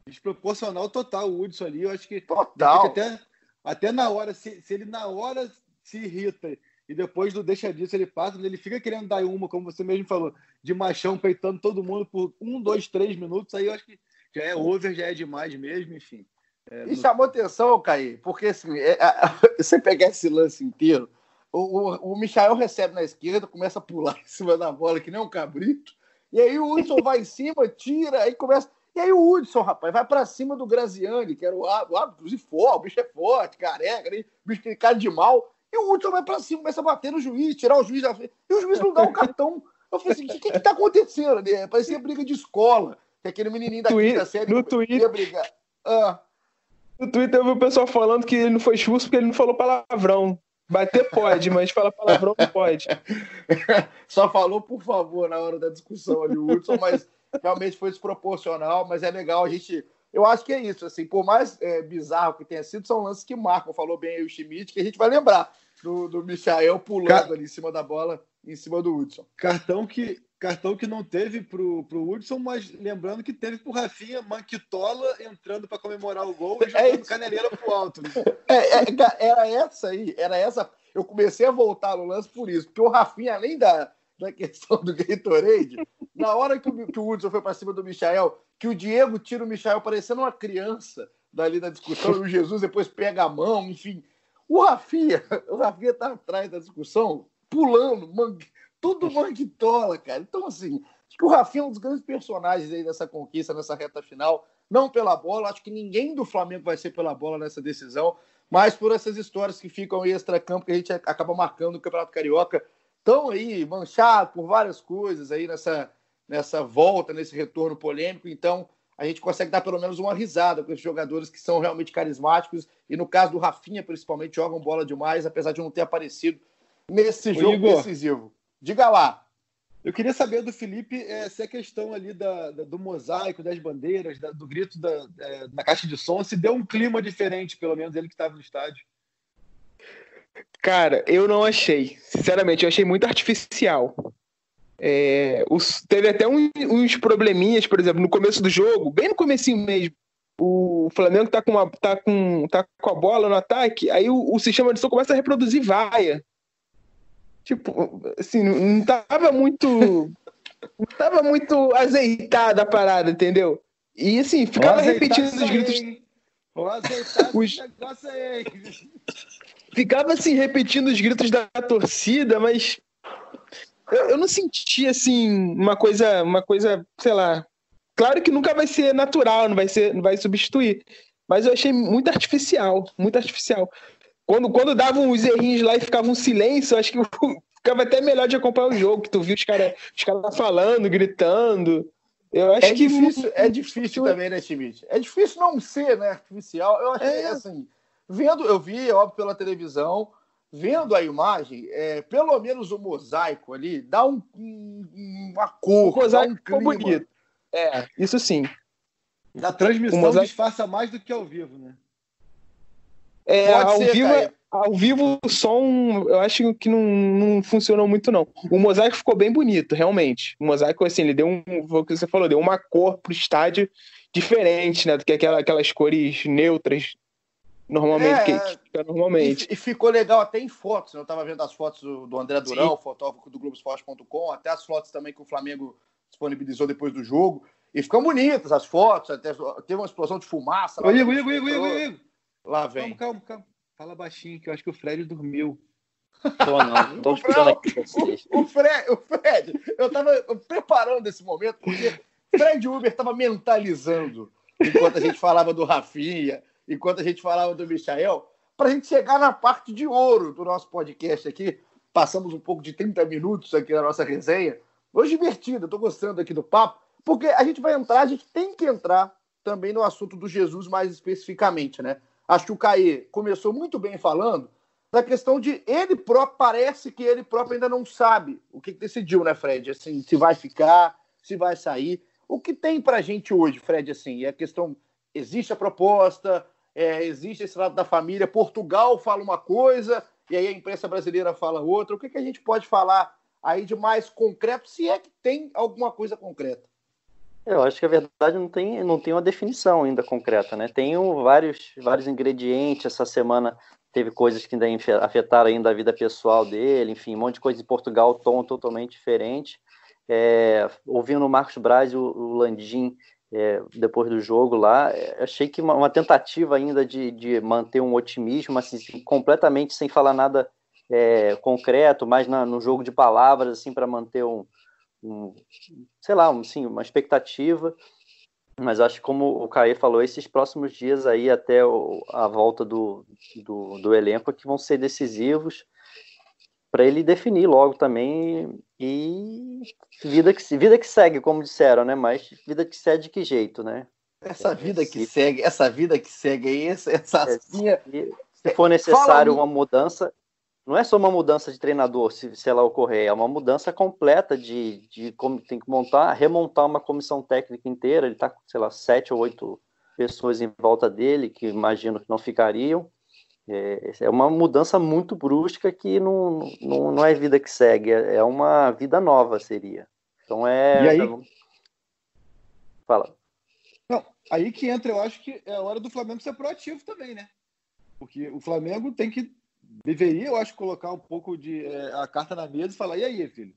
Desproporcional total o Hudson ali. Eu acho que. Total. Até, até na hora, se, se ele na hora se irrita e depois do deixa disso ele passa, ele fica querendo dar uma, como você mesmo falou, de machão peitando todo mundo por um, dois, três minutos, aí eu acho que já é over, já é demais mesmo, enfim. É, e chamou atenção, Caí, porque assim, é, você pegar esse lance inteiro, o, o, o Michael recebe na esquerda, começa a pular em cima da bola, que nem um cabrito, e aí o Hudson vai em cima, tira, aí começa. E aí o Hudson, rapaz, vai para cima do Graziani, que era o árbitro, e for, o bicho é forte, careca, o bicho tem cara de mal, e o Hudson vai para cima, começa a bater no juiz, tirar o juiz da frente, e o juiz não dá o cartão. Eu falei assim: o que, que, que tá acontecendo? Né? Parecia briga de escola, que aquele menininho da quinta série no Twitter. ia brigar. Ah. No Twitter eu vi o pessoal falando que ele não foi expulso porque ele não falou palavrão. Bater pode, mas falar palavrão não pode. Só falou por favor na hora da discussão ali, o Hudson, mas realmente foi desproporcional, mas é legal a gente. Eu acho que é isso, assim, por mais é, bizarro que tenha sido, são lances que marcam, falou bem aí o Schmidt, que a gente vai lembrar do, do Michael pulando Car... ali em cima da bola, em cima do Hudson. Cartão que Cartão que não teve pro, pro Hudson, mas lembrando que teve pro Rafinha, Manquitola entrando para comemorar o gol e é jogando é caneleira pro alto. Né? É, é, era essa aí, era essa. Eu comecei a voltar no lance por isso, porque o Rafinha, além da, da questão do Gatorade, na hora que o, que o Hudson foi para cima do Michael, que o Diego tira o Michael parecendo uma criança dali da discussão, e o Jesus depois pega a mão, enfim. O Rafinha, o Rafinha tá atrás da discussão, pulando, mangue tudo manguitola, cara. Então, assim, acho que o Rafinha é um dos grandes personagens aí dessa conquista, nessa reta final. Não pela bola, acho que ninguém do Flamengo vai ser pela bola nessa decisão, mas por essas histórias que ficam em extra-campo que a gente acaba marcando no Campeonato Carioca. Estão aí manchados por várias coisas aí nessa, nessa volta, nesse retorno polêmico. Então, a gente consegue dar pelo menos uma risada com esses jogadores que são realmente carismáticos. E no caso do Rafinha, principalmente, jogam bola demais, apesar de não ter aparecido nesse jogo Igor, decisivo. Diga lá. Eu queria saber do Felipe é, se a questão ali da, da, do mosaico, das bandeiras, da, do grito da, é, na caixa de som, se deu um clima diferente, pelo menos ele que estava no estádio. Cara, eu não achei. Sinceramente, eu achei muito artificial. É, os, teve até um, uns probleminhas, por exemplo, no começo do jogo, bem no comecinho mesmo. O Flamengo tá com, uma, tá com, tá com a bola no ataque, aí o, o sistema de som começa a reproduzir vaia. Tipo, assim, não tava muito. não tava muito azeitada a parada, entendeu? E assim, ficava repetindo os gritos. Vou azeitar os... negócio aí. Ficava assim, repetindo os gritos da torcida, mas eu, eu não senti assim uma coisa, uma coisa, sei lá. Claro que nunca vai ser natural, não vai ser, não vai substituir. Mas eu achei muito artificial, muito artificial. Quando, quando davam os errinhos lá e ficava um silêncio, acho que ficava até melhor de acompanhar o jogo, que tu viu os caras os cara falando, gritando. Eu acho é que difícil, é difícil também, né, Schmidt? É difícil não ser, né, artificial. Eu achei é. assim, vendo, eu vi, óbvio, pela televisão, vendo a imagem, é, pelo menos o mosaico ali dá um, um uma cor, o mosaico dá um clima. bonito. É, isso sim. Na transmissão mosaico... disfarça mais do que ao vivo, né? É, Pode ao ser, vivo, é, ao vivo o som, eu acho que não, não funcionou muito não. O mosaico ficou bem bonito, realmente. O mosaico assim, ele deu um, o que você falou, deu uma cor pro estádio diferente, né, do que aquela, aquelas cores neutras normalmente é, que, que fica normalmente. E, e, ficou legal até em fotos. Né? Eu estava vendo as fotos do, do André Durão, Sim. fotógrafo do Globoesporte.com, até as fotos também que o Flamengo disponibilizou depois do jogo. E ficam bonitas as fotos, até teve uma explosão de fumaça. Ô, Igor, Igor, Igor, Igor, Igor. Lá vem. Calma, calma, calma. Fala baixinho, que eu acho que o Fred dormiu. Tô não, tô escutando aqui vocês. O, o, Fred, o Fred, eu tava preparando esse momento, porque Fred Uber tava mentalizando enquanto a gente falava do Rafinha, enquanto a gente falava do Michael, para a gente chegar na parte de ouro do nosso podcast aqui. Passamos um pouco de 30 minutos aqui na nossa resenha. Hoje divertido, estou gostando aqui do papo, porque a gente vai entrar, a gente tem que entrar também no assunto do Jesus mais especificamente, né? Acho que o Caê começou muito bem falando da questão de ele próprio, parece que ele próprio ainda não sabe o que decidiu, né, Fred? Assim, se vai ficar, se vai sair. O que tem para a gente hoje, Fred, assim, é a questão, existe a proposta, é, existe esse lado da família, Portugal fala uma coisa e aí a imprensa brasileira fala outra. O que, que a gente pode falar aí de mais concreto, se é que tem alguma coisa concreta? Eu acho que a verdade não tem, não tem uma definição ainda concreta, né? Tem vários, vários ingredientes. Essa semana teve coisas que ainda afetaram ainda a vida pessoal dele, enfim, um monte de coisa em Portugal, tom totalmente diferente. É, ouvindo o Marcos Braz e o, o Landim é, depois do jogo lá, é, achei que uma, uma tentativa ainda de, de, manter um otimismo, assim, completamente sem falar nada é, concreto, mas na, no jogo de palavras, assim, para manter um, um, sei lá, um, sim, uma expectativa. Mas acho que, como o Caê falou, esses próximos dias aí até o, a volta do, do, do elenco é que vão ser decisivos para ele definir logo também e vida que vida que segue, como disseram, né? Mas vida que segue de que jeito, né? Essa vida que segue, essa vida que segue aí, essa, essa é, se for necessário uma mudança, não é só uma mudança de treinador, se, se ela ocorrer, é uma mudança completa de, de como tem que montar, remontar uma comissão técnica inteira. Ele está, sei lá, sete ou oito pessoas em volta dele, que imagino que não ficariam. É, é uma mudança muito brusca que não, não, não é vida que segue, é, é uma vida nova, seria. Então é. E aí? Fala. Não, aí que entra, eu acho que é a hora do Flamengo ser proativo também, né? Porque o Flamengo tem que deveria, eu acho, colocar um pouco de é, a carta na mesa e falar: e aí, filho?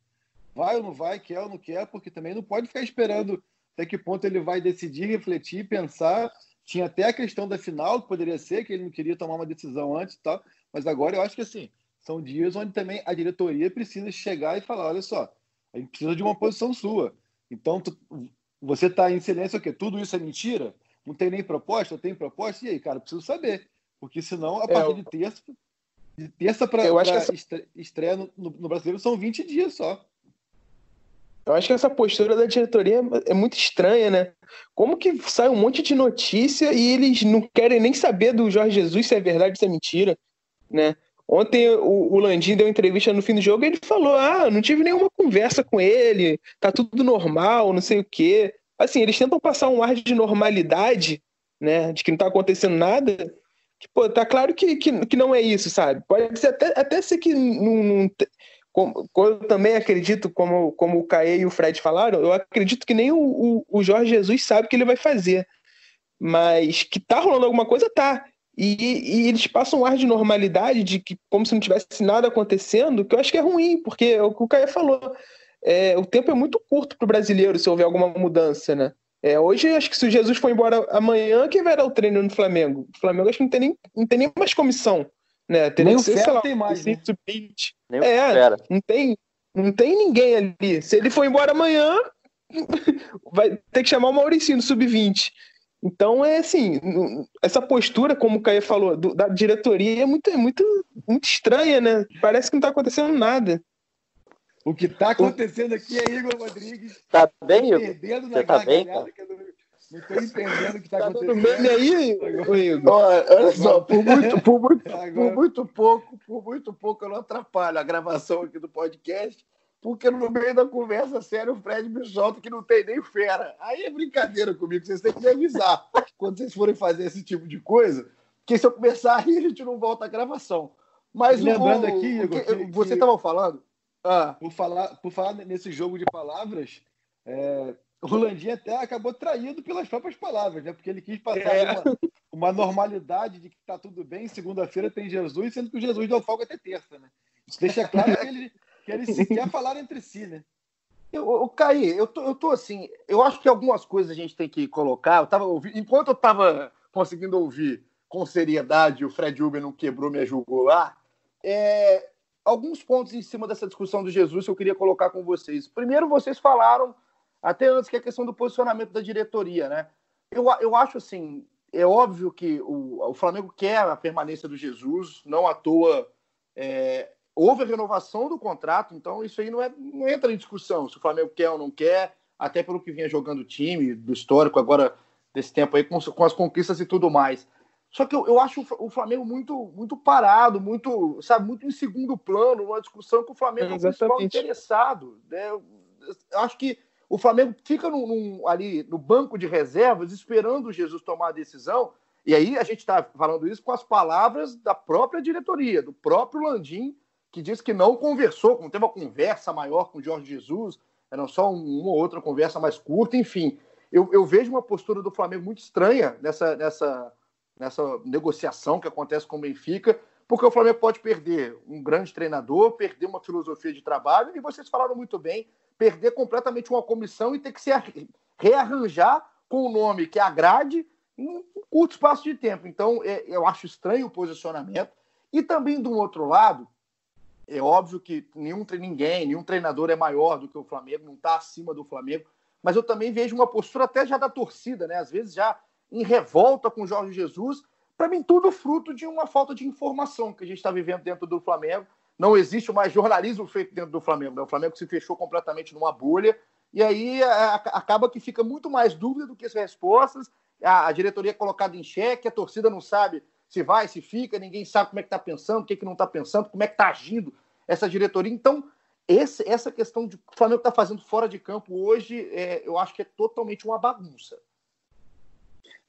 Vai ou não vai? Quer ou não quer? Porque também não pode ficar esperando até que ponto ele vai decidir, refletir, pensar. Tinha até a questão da final, que poderia ser, que ele não queria tomar uma decisão antes e tal. Mas agora eu acho que assim, são dias onde também a diretoria precisa chegar e falar: olha só, a gente precisa de uma posição sua. Então, tu, você está em silêncio o quê? Tudo isso é mentira? Não tem nem proposta? Tem proposta? E aí, cara, preciso saber. Porque senão, a é, partir de terça, de terça para essa... estreia no, no, brasileiro são 20 dias só. Eu acho que essa postura da diretoria é muito estranha, né? Como que sai um monte de notícia e eles não querem nem saber do Jorge Jesus se é verdade ou se é mentira, né? Ontem o, Landim deu entrevista no fim do jogo e ele falou: Ah, não tive nenhuma conversa com ele, tá tudo normal, não sei o quê. Assim, eles tentam passar um ar de normalidade, né? De que não tá acontecendo nada, que, pô, tá claro que, que, que não é isso, sabe? Pode ser até, até ser que não, não como, eu também acredito, como, como o Caê e o Fred falaram, eu acredito que nem o, o, o Jorge Jesus sabe o que ele vai fazer. Mas que tá rolando alguma coisa, tá. E, e, eles passam um ar de normalidade, de que como se não tivesse nada acontecendo, que eu acho que é ruim, porque é o que o Caio falou. É, o tempo é muito curto para o brasileiro se houver alguma mudança, né? É, hoje, acho que se o Jesus for embora amanhã, quem vai dar o treino no Flamengo? O Flamengo acho que não tem nem, não tem nem mais comissão. Né? Teria Nem que ser, sei lá, tem mais, né? sub-20. É, não tem, não tem ninguém ali. Se ele for embora amanhã, vai ter que chamar o Mauricinho do sub-20. Então, é assim, essa postura, como o Caio falou, do, da diretoria é muito, é muito, muito estranha, né? Parece que não está acontecendo nada. O que está acontecendo aqui é Igor Rodrigues. Tá bem, Igor? Perdendo Você tá bem, cara? Não estou entendendo o que está tá acontecendo. Meme aí, Igor? Olha só, por muito, por, muito, por muito pouco, por muito pouco eu não atrapalho a gravação aqui do podcast porque no meio da conversa séria o Fred me solta que não tem nem fera. Aí é brincadeira comigo, vocês têm que me avisar quando vocês forem fazer esse tipo de coisa, porque se eu começar a rir, a gente não volta à gravação. Mas lembrando o, aqui, Igor, que, que, você estava falando. Ah. Por, falar, por falar nesse jogo de palavras, é, o Rolandinho até acabou traído pelas próprias palavras, né? Porque ele quis passar é. uma, uma, normalidade de que está tudo bem, segunda-feira tem Jesus, sendo que o Jesus deu folga até terça, né? Isso deixa claro que ele que eles sequer falaram entre si, né? Eu, eu Caí, eu tô, eu tô assim, eu acho que algumas coisas a gente tem que colocar. Eu tava ouvindo, enquanto eu tava conseguindo ouvir com seriedade, o Fred Uber não quebrou minha jugular, é, alguns pontos em cima dessa discussão do Jesus que eu queria colocar com vocês. Primeiro, vocês falaram, até antes, que a questão do posicionamento da diretoria, né? Eu, eu acho assim, é óbvio que o, o Flamengo quer a permanência do Jesus, não à toa é, houve a renovação do contrato, então isso aí não, é, não entra em discussão se o Flamengo quer ou não quer, até pelo que vinha jogando o time, do histórico agora desse tempo aí, com, com as conquistas e tudo mais. Só que eu, eu acho o Flamengo muito, muito parado, muito, sabe, muito em segundo plano, uma discussão que o Flamengo é, é o principal interessado. Né? Eu acho que o Flamengo fica num, num, ali no banco de reservas esperando o Jesus tomar a decisão. E aí a gente está falando isso com as palavras da própria diretoria, do próprio Landim, que diz que não conversou, não teve uma conversa maior com o Jorge Jesus, era só uma ou outra conversa mais curta, enfim. Eu, eu vejo uma postura do Flamengo muito estranha nessa, nessa, nessa negociação que acontece com o Benfica, porque o Flamengo pode perder um grande treinador, perder uma filosofia de trabalho, e vocês falaram muito bem, perder completamente uma comissão e ter que se rearranjar com um nome que agrade em um curto espaço de tempo. Então, é, eu acho estranho o posicionamento. E também, do outro lado, é óbvio que nenhum, ninguém, nenhum treinador é maior do que o Flamengo, não está acima do Flamengo, mas eu também vejo uma postura até já da torcida, né? Às vezes já em revolta com o Jorge Jesus. Para mim, tudo fruto de uma falta de informação que a gente está vivendo dentro do Flamengo. Não existe mais jornalismo feito dentro do Flamengo. Né? O Flamengo se fechou completamente numa bolha. E aí a, a, acaba que fica muito mais dúvida do que as respostas. A, a diretoria é colocada em xeque, a torcida não sabe se vai, se fica, ninguém sabe como é que está pensando, o que, que não está pensando, como é que está agindo essa diretoria. Então, esse, essa questão de o Flamengo está fazendo fora de campo hoje, é, eu acho que é totalmente uma bagunça.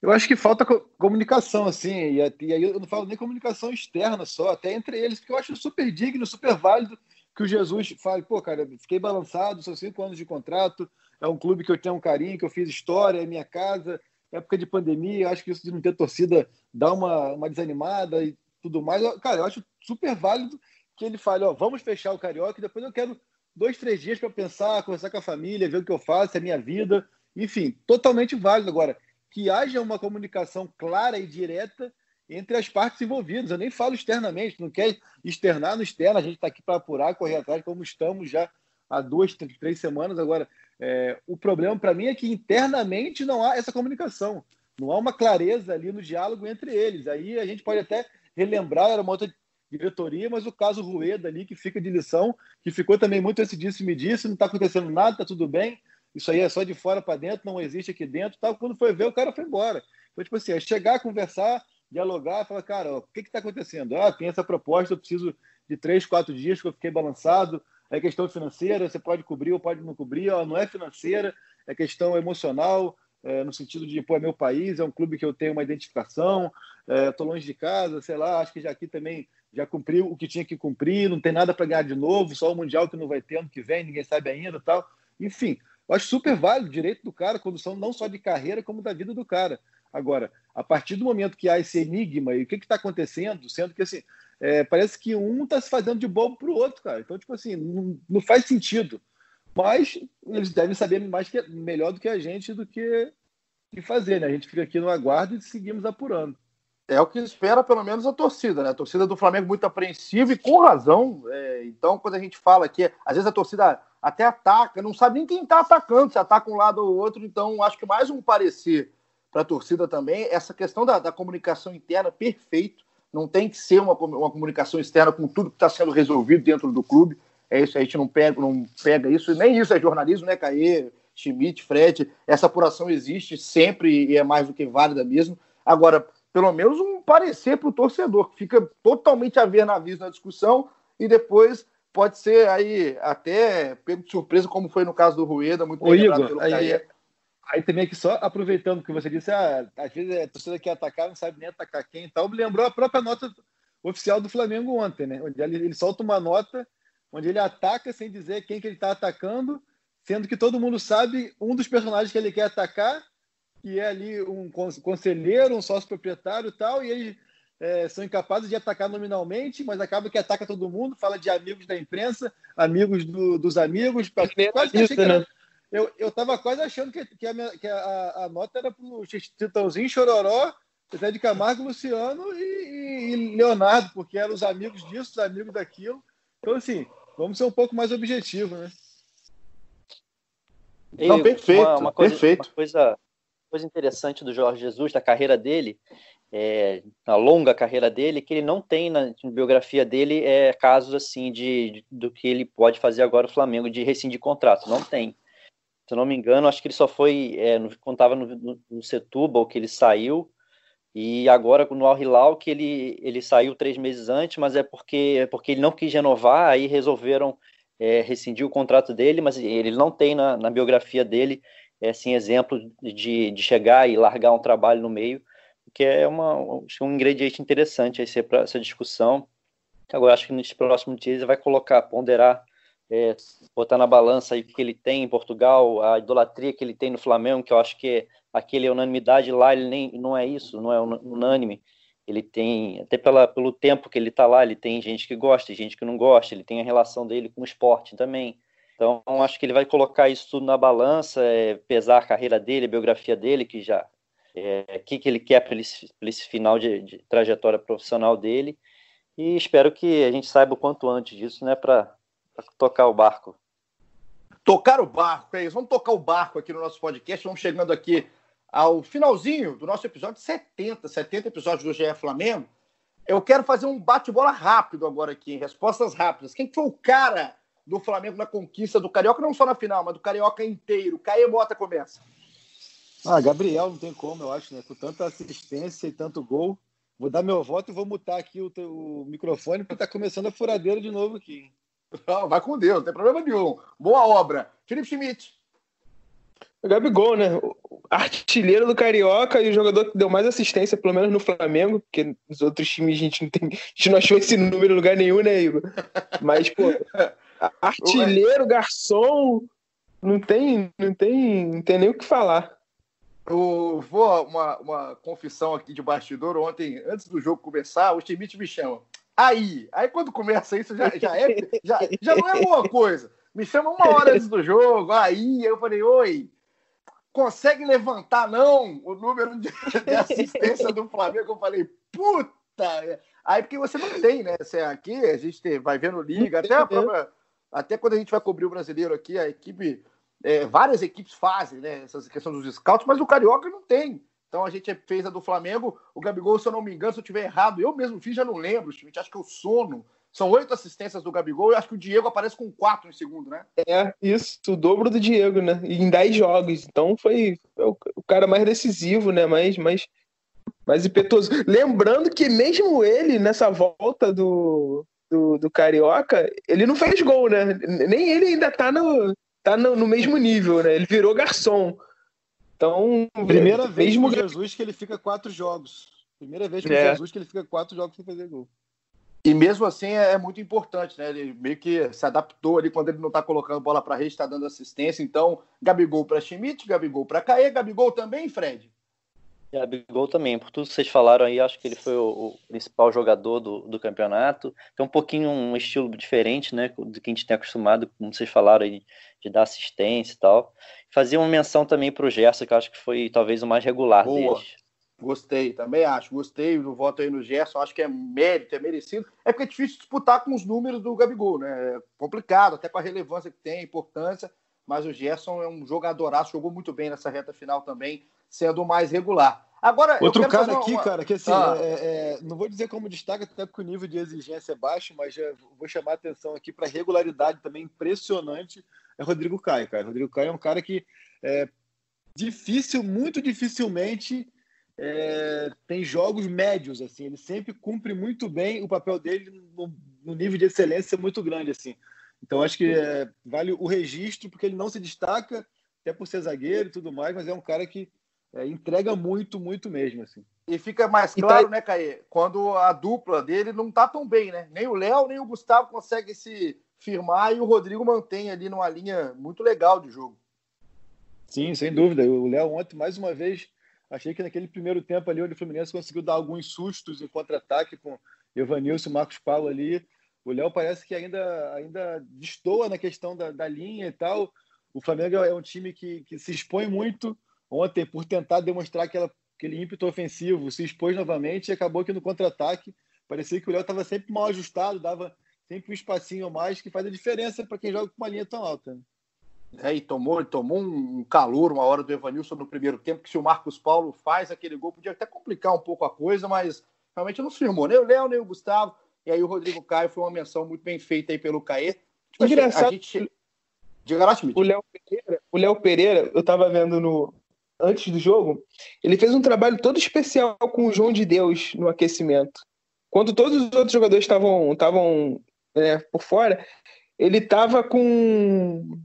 Eu acho que falta comunicação, assim, e, aí eu não falo nem comunicação externa só, até entre eles, porque eu acho super digno, super válido que o Jesus fale, pô, cara, fiquei balançado, são cinco anos de contrato, é um clube que eu tenho um carinho, que eu fiz história, é minha casa, época de pandemia, acho que isso de não ter torcida dá uma, uma desanimada e tudo mais. Cara, eu acho super válido que ele fale, ó, vamos fechar o Carioca depois eu quero dois, três dias para pensar, conversar com a família, ver o que eu faço, a minha vida. Enfim, totalmente válido. Agora, que haja uma comunicação clara e direta entre as partes envolvidas. Eu nem falo externamente, não quer externar no externo, a gente está aqui para apurar, correr atrás, como estamos já há duas, três semanas. Agora, é, o problema para mim é que internamente não há essa comunicação, não há uma clareza ali no diálogo entre eles. Aí a gente pode até relembrar, era uma outra diretoria, mas o caso Rueda ali, que fica de lição, que ficou também muito esse disse me disse, não está acontecendo nada, está tudo bem, isso aí é só de fora para dentro, não existe aqui dentro, tal. quando foi ver, o cara foi embora. Então, tipo assim, é chegar, conversar, dialogar, falar, cara, ó, o que está acontecendo? Ah, tem essa proposta, eu preciso de três, quatro dias que eu fiquei balançado, é questão financeira, você pode cobrir ou pode não cobrir, ó, não é financeira, é questão emocional, é, no sentido de, pô, é meu país, é um clube que eu tenho uma identificação, estou é, longe de casa, sei lá, acho que já aqui também já cumpriu o que tinha que cumprir, não tem nada para ganhar de novo, só o Mundial que não vai ter ano que vem, ninguém sabe ainda tal. Enfim, eu acho super válido o direito do cara, condução não só de carreira, como da vida do cara. Agora, a partir do momento que há esse enigma e o que está acontecendo, sendo que assim, é, parece que um está se fazendo de bobo para o outro, cara. Então, tipo assim, não, não, faz sentido. Mas eles devem saber mais que, melhor do que a gente do que, que fazer, né? A gente fica aqui no aguardo e seguimos apurando. É o que espera, pelo menos, a torcida, né? A torcida do Flamengo muito apreensiva e com razão. É, então, quando a gente fala que às vezes a torcida até ataca, não sabe nem quem está atacando, se ataca um lado ou outro. Então, acho que mais um parecer para a torcida também, essa questão da, da, comunicação interna, perfeito. Não tem que ser uma, uma comunicação externa com tudo que está sendo resolvido dentro do clube. É isso, a gente não pega, não pega isso, nem isso é jornalismo, né, Caê, Schmidt, Fred. Essa apuração existe sempre e é mais do que válida mesmo. Agora, pelo menos um parecer para o torcedor, que fica totalmente a ver na vista na discussão e depois pode ser aí até pego de surpresa, como foi no caso do Rueda, muito Ô, Igor, aí, aí, também aqui só aproveitando que você disse, ah, às vezes a torcida quer atacar, não sabe nem atacar quem e tal, me lembrou a própria nota oficial do Flamengo ontem, né? Onde ele, ele solta uma nota onde ele ataca sem dizer quem que ele está atacando, sendo que todo mundo sabe um dos personagens que ele quer atacar, que é ali um conselheiro, um sócio proprietário e tal, e ele é, são incapazes de atacar nominalmente, mas acaba que ataca todo mundo, fala de amigos da imprensa, amigos do, dos amigos. Quase isso, né? eu, eu tava quase achando que, que, a, minha, que a, a, nota era para o Titãozinho, Chororó, Zé de Camargo, Luciano e, e, e, Leonardo, porque eram os amigos disso, os amigos daquilo. Então, assim, vamos ser um pouco mais objetivos, né? Não, perfeito, uma, uma coisa, perfeito. Uma coisa, coisa interessante do Jorge Jesus, da carreira dele, é, na longa carreira dele, que ele não tem na biografia dele é, casos assim de, de, do que ele pode fazer agora o Flamengo de rescindir contrato. Não tem. Se eu não me engano, acho que ele só foi é, no, estava no, no, no Setúbal que ele saiu e agora no Al Hilal que ele, ele saiu três meses antes, mas é porque, é porque ele não quis renovar, aí resolveram é, rescindir o contrato dele, mas ele não tem na, na biografia dele é, assim, exemplo de, de chegar e largar um trabalho no meio que é uma, um ingrediente interessante para essa discussão. Agora, acho que nos próximos dias ele vai colocar, ponderar, é, botar na balança aí o que ele tem em Portugal, a idolatria que ele tem no Flamengo, que eu acho que é aquele unanimidade lá, ele nem não é isso, não é unânime. Ele tem, até pela, pelo tempo que ele está lá, ele tem gente que gosta, gente que não gosta, ele tem a relação dele com o esporte também. Então, acho que ele vai colocar isso tudo na balança, é, pesar a carreira dele, a biografia dele, que já é, que, que ele quer para esse, esse, final de, de, trajetória profissional dele. E espero que a gente saiba o quanto antes disso, né, para tocar o barco. Tocar o barco, é isso. Vamos tocar o barco aqui no nosso podcast. Vamos chegando aqui ao finalzinho do nosso episódio 70, 70 episódios do GE Flamengo. Eu quero fazer um bate-bola rápido agora aqui, respostas rápidas. Quem foi o cara do Flamengo na conquista do Carioca, não só na final, mas do Carioca inteiro? Caê Mota começa. Ah, Gabriel, não tem como, eu acho, né? Com tanta assistência e tanto gol. Vou dar meu voto e vou mutar aqui o, teu, o microfone, porque tá começando a furadeira de novo aqui. Não, vai com Deus, não tem problema nenhum. Boa obra. Felipe Schmidt. O Gabigol, né? Artilheiro do Carioca e o jogador que deu mais assistência, pelo menos no Flamengo, porque nos outros times a gente não tem. A gente não achou esse número em lugar nenhum, né, Igor? Mas, pô, artilheiro, garçom, não tem, não tem, não tem nem o que falar. Eu vou uma, uma confissão aqui de bastidor. Ontem, antes do jogo começar, o Schmidt me chama. Aí, aí quando começa isso, já, já, é, já, já não é boa coisa. Me chama uma hora antes do jogo, aí, eu falei, oi, consegue levantar não o número de, de assistência do Flamengo? Eu falei, puta! Aí porque você não tem, né? Você é aqui, a gente vai vendo liga, até, a própria, até quando a gente vai cobrir o brasileiro aqui, a equipe é, várias equipes fazem, né? Essas questões dos scouts, mas o Carioca não tem. Então a gente fez a do Flamengo. O Gabigol, se eu não me engano, se eu estiver errado, eu mesmo fiz, já não lembro. Acho que eu sono. São oito assistências do Gabigol e acho que o Diego aparece com quatro em segundo, né? É, isso, o dobro do Diego, né? Em dez jogos. Então foi o, cara mais decisivo, né? Mais, mais, mais impetuoso. Lembrando que mesmo ele, nessa volta do, do, do Carioca, ele não fez gol, né? Nem ele ainda tá no, tá no, no mesmo nível, né? Ele virou garçom. Então, primeira vez com Jesus que ele fica quatro jogos. Primeira vez com é. Jesus que ele fica quatro jogos sem fazer gol. E mesmo assim é, é, muito importante, né? Ele meio que se adaptou ali quando ele não tá colocando bola para rede, está dando assistência. Então, Gabigol para Schmidt, Gabigol para Caê, Gabigol também, Fred. Gabigol também, por tudo que vocês falaram aí, acho que ele foi o, o, principal jogador do, do campeonato. Tem um pouquinho um estilo diferente, né, do que a gente tem acostumado, como vocês falaram aí, de dar assistência e tal. Fazia uma menção também para o Gerson, que eu acho que foi talvez o mais regular Boa. deles. Gostei, também acho. Gostei do voto aí no Gerson. Acho que é mérito, é merecido. É porque é difícil disputar com os números do Gabigol, né? É complicado, até com a relevância que tem, a importância. Mas o Gerson é um jogadoraço, jogou muito bem nessa reta final também, sendo o mais regular. Agora, Outro cara aqui, uma... cara, que assim, ah. é, é, não vou dizer como destaca, até porque o nível de exigência é baixo, mas vou chamar a atenção aqui para regularidade também impressionante. É Rodrigo Caio, cara. Rodrigo Caio é um cara que é difícil, muito dificilmente é, tem jogos médios, assim, ele sempre cumpre muito bem o papel dele no, no nível de excelência muito grande, assim. Então acho que é, vale o registro porque ele não se destaca até por ser zagueiro e tudo mais, mas é um cara que é, entrega muito, muito mesmo, assim. E fica mais claro, tá... né, Caê, quando a dupla dele não tá tão bem, né? Nem o Léo, nem o Gustavo conseguem se firmar e o Rodrigo mantém ali numa linha muito legal de jogo. Sim, sem dúvida. O Léo ontem, mais uma vez, Achei que naquele primeiro tempo ali, onde o Fluminense conseguiu dar alguns sustos em contra-ataque com Evanilson e Marcos Paulo ali. O Léo parece que ainda, ainda destoa na questão da, da linha e tal. O Flamengo é um time que, que se expõe muito. Ontem, por tentar demonstrar aquela, aquele ímpeto ofensivo, se expôs novamente e acabou que no contra-ataque parecia que o Léo estava sempre mal ajustado, dava sempre um espacinho a mais que faz a diferença para quem joga com uma linha tão alta. Né? É, e tomou, tomou um calor uma hora do Evanilson no primeiro tempo, que se o Marcos Paulo faz aquele gol, podia até complicar um pouco a coisa, mas realmente não se firmou nem o Léo, nem o Gustavo. E aí o Rodrigo Caio foi uma menção muito bem feita aí pelo Caê. Tipo, Engraçado. A gente... Diga lá, Schmidt. O Léo Pereira, o Léo Pereira, eu tava vendo no antes do jogo, ele fez um trabalho todo especial com o João de Deus no aquecimento. Quando todos os outros jogadores estavam estavam é, por fora, ele tava com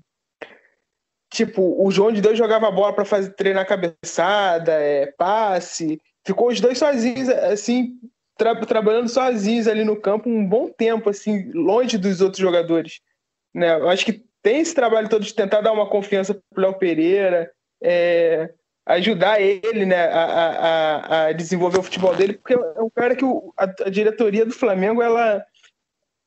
tipo, o João de Deus jogava a bola para fazer treinar cabeçada, é, passe. Ficou os dois sozinhos, assim, tra trabalhando sozinhos ali no campo um bom tempo, assim, longe dos outros jogadores. Né? Eu acho que tem esse trabalho todo de tentar dar uma confiança pro Léo Pereira, é, ajudar ele né, a, a, a, desenvolver o futebol dele, porque é um cara que o, a, a diretoria do Flamengo ela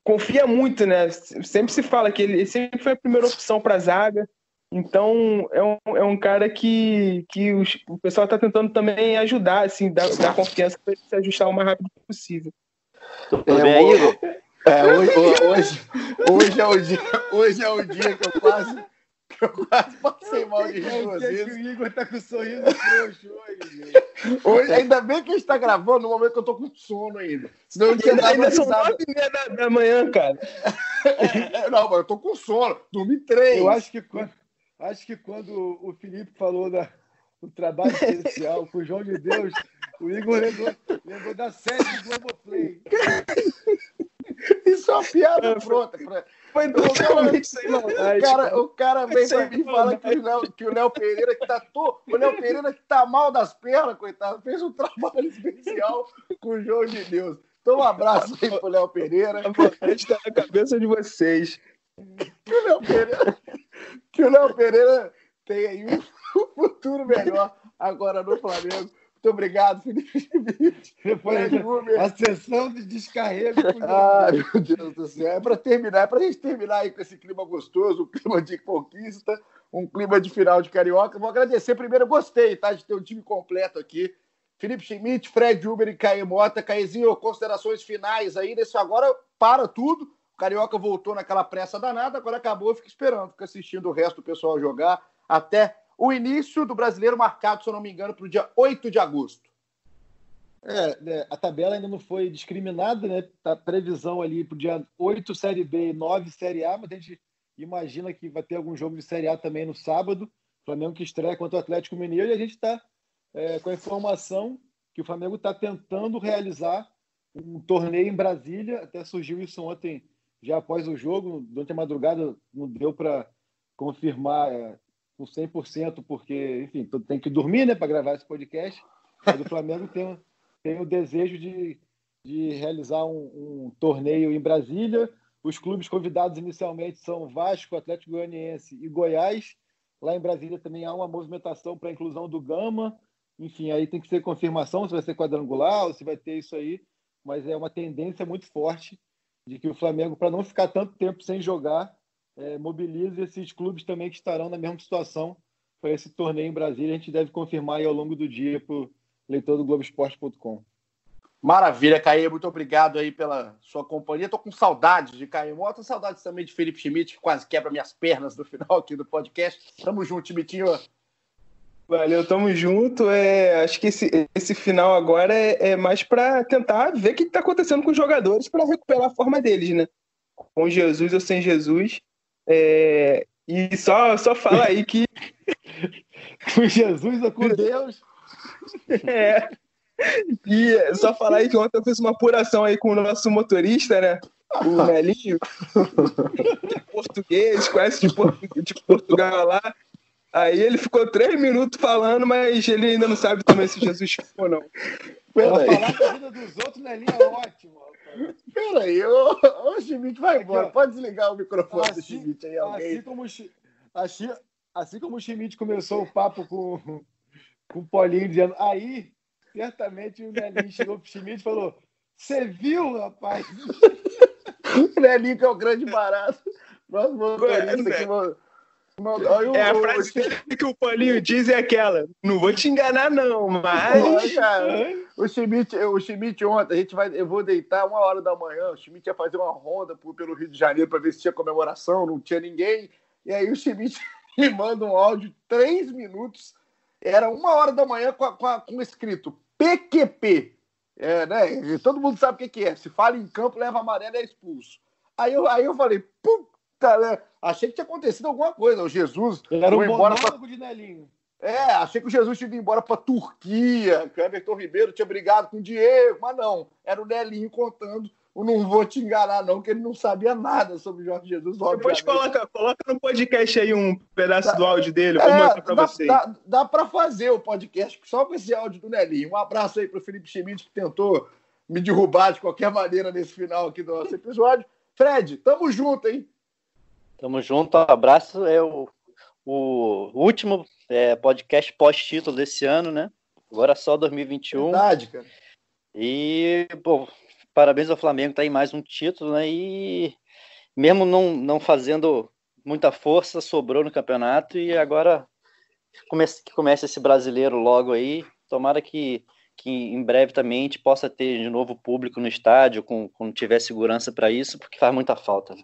confia muito, né? Sempre se fala que ele sempre foi a primeira opção para a zaga. Então, é um, é um cara que, que os, o pessoal está tentando também ajudar, assim, dar, dar confiança para ele se ajustar o mais rápido possível. Tudo é, bem aí, Igor? É, hoje, hoje, hoje, é o dia, hoje é o dia que eu quase, que eu quase passei mal de rir duas vezes. o Igor tá com sorriso frouxo hoje, hoje. Ainda bem que a gente tá gravando no momento que eu tô com sono ainda. Senão eu não tinha Ainda são nove e meia da, da manhã, cara. É, não, mas eu tô com sono. Dormi três. Eu acho que quando Acho que quando o Felipe falou da, do trabalho especial com o João de Deus, o Igor lembrou, lembrou da série do Globoplay. Isso é uma piada pronta. Pra... Foi totalmente sem maldade. O cara, o cara vem pra mim e fala que o, Léo, que o Léo Pereira que tá to... o Léo Pereira que tá mal das pernas, coitado, fez um trabalho especial com o João de Deus. Então um abraço aí pro Léo Pereira. A gente tá na cabeça de vocês. O Léo Pereira que o Léo Pereira tem aí um futuro melhor agora no Flamengo. Muito obrigado, Felipe Schmidt. A sessão de descarrego. Ai, meu Deus do céu. É para terminar, é para a gente terminar aí com esse clima gostoso, um clima de conquista, um clima de final de Carioca. Vou agradecer primeiro, gostei, tá? De ter o um time completo aqui. Felipe Schmidt, Fred Uber e Caio Mota. Caezinho, considerações finais aí nesse agora para tudo Carioca voltou naquela pressa danada, agora acabou, fica esperando, fica assistindo o resto do pessoal jogar até o início do brasileiro, marcado, se eu não me engano, para o dia 8 de agosto. É, é, a tabela ainda não foi discriminada, né? Tá previsão ali para o dia 8 Série B e 9 Série A, mas a gente imagina que vai ter algum jogo de Série A também no sábado. Flamengo que estreia contra o Atlético Mineiro e a gente está é, com a informação que o Flamengo está tentando realizar um torneio em Brasília. Até surgiu isso ontem já após o jogo, durante a madrugada, não deu para confirmar é, com 100%, porque, enfim, tem que dormir né, para gravar esse podcast. Mas o Flamengo tem, tem o desejo de, de realizar um, um, torneio em Brasília. Os clubes convidados inicialmente são Vasco, Atlético Goianiense e Goiás. Lá em Brasília também há uma movimentação para a inclusão do Gama. Enfim, aí tem que ser confirmação se vai ser quadrangular ou se vai ter isso aí. Mas é uma tendência muito forte de que o Flamengo, para não ficar tanto tempo sem jogar, é, mobilize esses clubes também que estarão na mesma situação para esse torneio em Brasília. A gente deve confirmar aí ao longo do dia para leitor do Globoesporte.com. Maravilha, Caê, muito obrigado aí pela sua companhia. Tô com saudades de Caê Mota, saudades também de Felipe Schmidt, que quase quebra minhas pernas no final aqui do podcast. Tamo junto, Schmidtinho. Valeu, tamo junto. É, acho que esse, esse final agora é, é mais para tentar ver o que está acontecendo com os jogadores para recuperar a forma deles, né? Com Jesus ou sem Jesus. É, e só, só fala aí que. com Jesus ou com Deus? É. E só falar aí que ontem eu fiz uma apuração aí com o nosso motorista, né? O Nelinho, de português, conhece de, de Portugal lá. Aí ele ficou três minutos falando, mas ele ainda não sabe também se Jesus ou não. Peraí. Falar da vida dos outros, Nelinho, é ótimo. Peraí, ô, ô Schmidt, vai embora. Pode desligar o microfone assim, do Schmidt aí, alguém. Assim como, assim, assim como o Schmidt começou o papo com, com o Paulinho, dizendo, aí certamente o Nelinho chegou pro Schmidt e falou: Você viu, rapaz? o Nelinho que é o grande barato. Próximo motorista é, que é a frase que o Paulinho diz é aquela: não vou te enganar, não, mas. cara, o Schmidt, o Schmidt ontem, a gente vai, eu vou deitar uma hora da manhã. O Schmidt ia fazer uma ronda pelo Rio de Janeiro para ver se tinha comemoração, não tinha ninguém. E aí o Schmidt me manda um áudio de três minutos. Era uma hora da manhã com, a, com, a, com escrito PQP. É, né? Todo mundo sabe o que, que é. Se fala em campo, leva amarelo e é expulso. Aí eu, aí eu falei, puta, né? Achei que tinha acontecido alguma coisa. O Jesus. Ele era um embora pra... de Nelinho. É, achei que o Jesus tinha ido embora para Turquia, que o Everton Ribeiro tinha brigado com o Diego, mas não. Era o Nelinho contando eu não vou te enganar, não, que ele não sabia nada sobre o Jorge Jesus. Depois coloca, coloca no podcast aí um pedaço do áudio dele, vou é, mostrar para vocês. Dá, dá para fazer o podcast só com esse áudio do Nelinho. Um abraço aí para o Felipe Schmidt, que tentou me derrubar de qualquer maneira nesse final aqui do nosso episódio. Fred, tamo junto, hein? Tamo junto, abraço. É o, o último é, podcast pós-título desse ano, né? Agora só 2021. Verdade, cara. E, pô, parabéns ao Flamengo, tá aí mais um título, né? E mesmo não, não fazendo muita força, sobrou no campeonato e agora comece, que comece esse brasileiro logo aí. Tomara que, que em breve também a gente possa ter de novo público no estádio, com, quando tiver segurança para isso, porque faz muita falta. Né?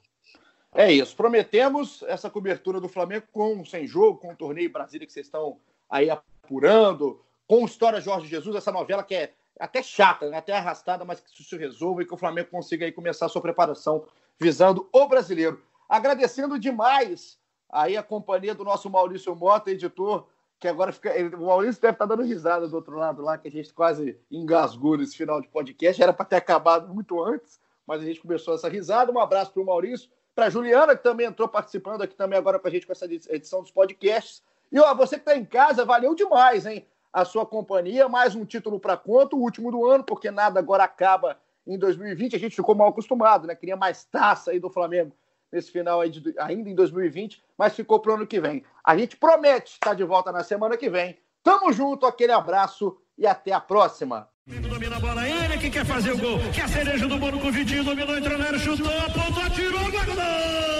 É isso. Prometemos essa cobertura do Flamengo com sem jogo, com o torneio Brasília que vocês estão aí apurando, com História Jorge Jesus, essa novela que é até chata, né? até arrastada, mas que se resolva e que o Flamengo consiga aí começar a sua preparação visando o brasileiro. Agradecendo demais aí a companhia do nosso Maurício Mota, editor, que agora fica. O Maurício deve estar dando risada do outro lado lá, que a gente quase engasgou nesse final de podcast. Era para ter acabado muito antes, mas a gente começou essa risada. Um abraço para o Maurício, para Juliana, que também entrou participando aqui também agora para a gente com essa edição dos podcasts. E ó, você que está em casa, valeu demais, hein? a sua companhia. Mais um título para conta, o último do ano, porque nada agora acaba em 2020. A gente ficou mal acostumado, né? Queria mais taça aí do Flamengo nesse final aí de, ainda em 2020, mas ficou para o ano que vem. A gente promete estar de volta na semana que vem. Tamo junto, aquele abraço e até a próxima. Domina a bola, ele que quer fazer o gol. Quer a cereja do bolo com o Vitinho, dominou, entrou na chutou, apontou, atirou, guardou!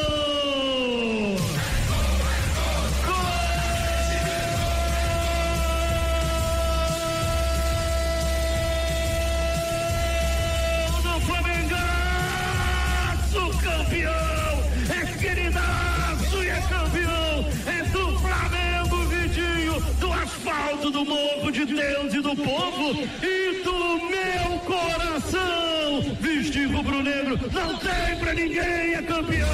Do morro de Deus e do povo e do meu coração. Vestir rubro-negro não tem pra ninguém, é campeão.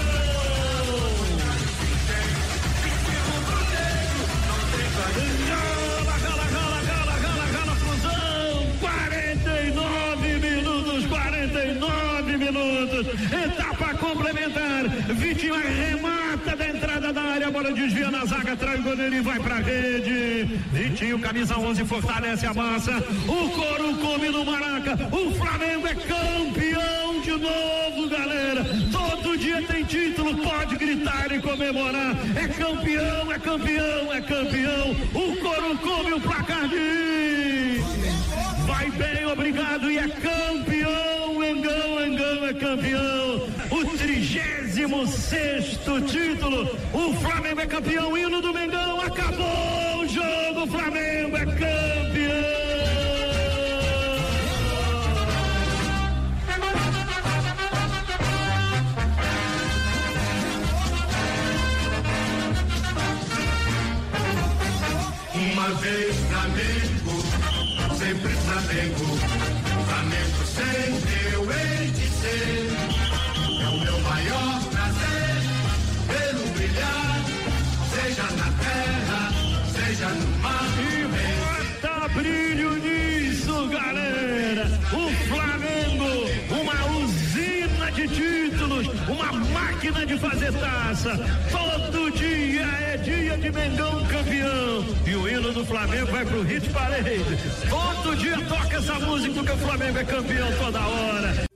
Gala, gala, gala, gala, gala, gala, fusão. 49 minutos, 49 minutos. Etapa complementar. Vitinho arremata da entrada da área, a bola desvia na zaga, traz o goleiro e vai pra rede. Vitinho, camisa 11, fortalece a massa. O couro come no Maraca. O Flamengo é campeão de novo, galera. Todo dia tem título, pode gritar e comemorar. É campeão, é campeão, é campeão. O couro come o placar de. Vai bem, obrigado, e é campeão. 16 título. O Flamengo é campeão. Hino do Mengão. Acabou o jogo. Flamengo é máquina de fazer taça. Todo dia é dia de Mengão campeão. E o hino do Flamengo vai pro Hit Parade. Todo dia toca essa música porque o Flamengo é campeão toda hora.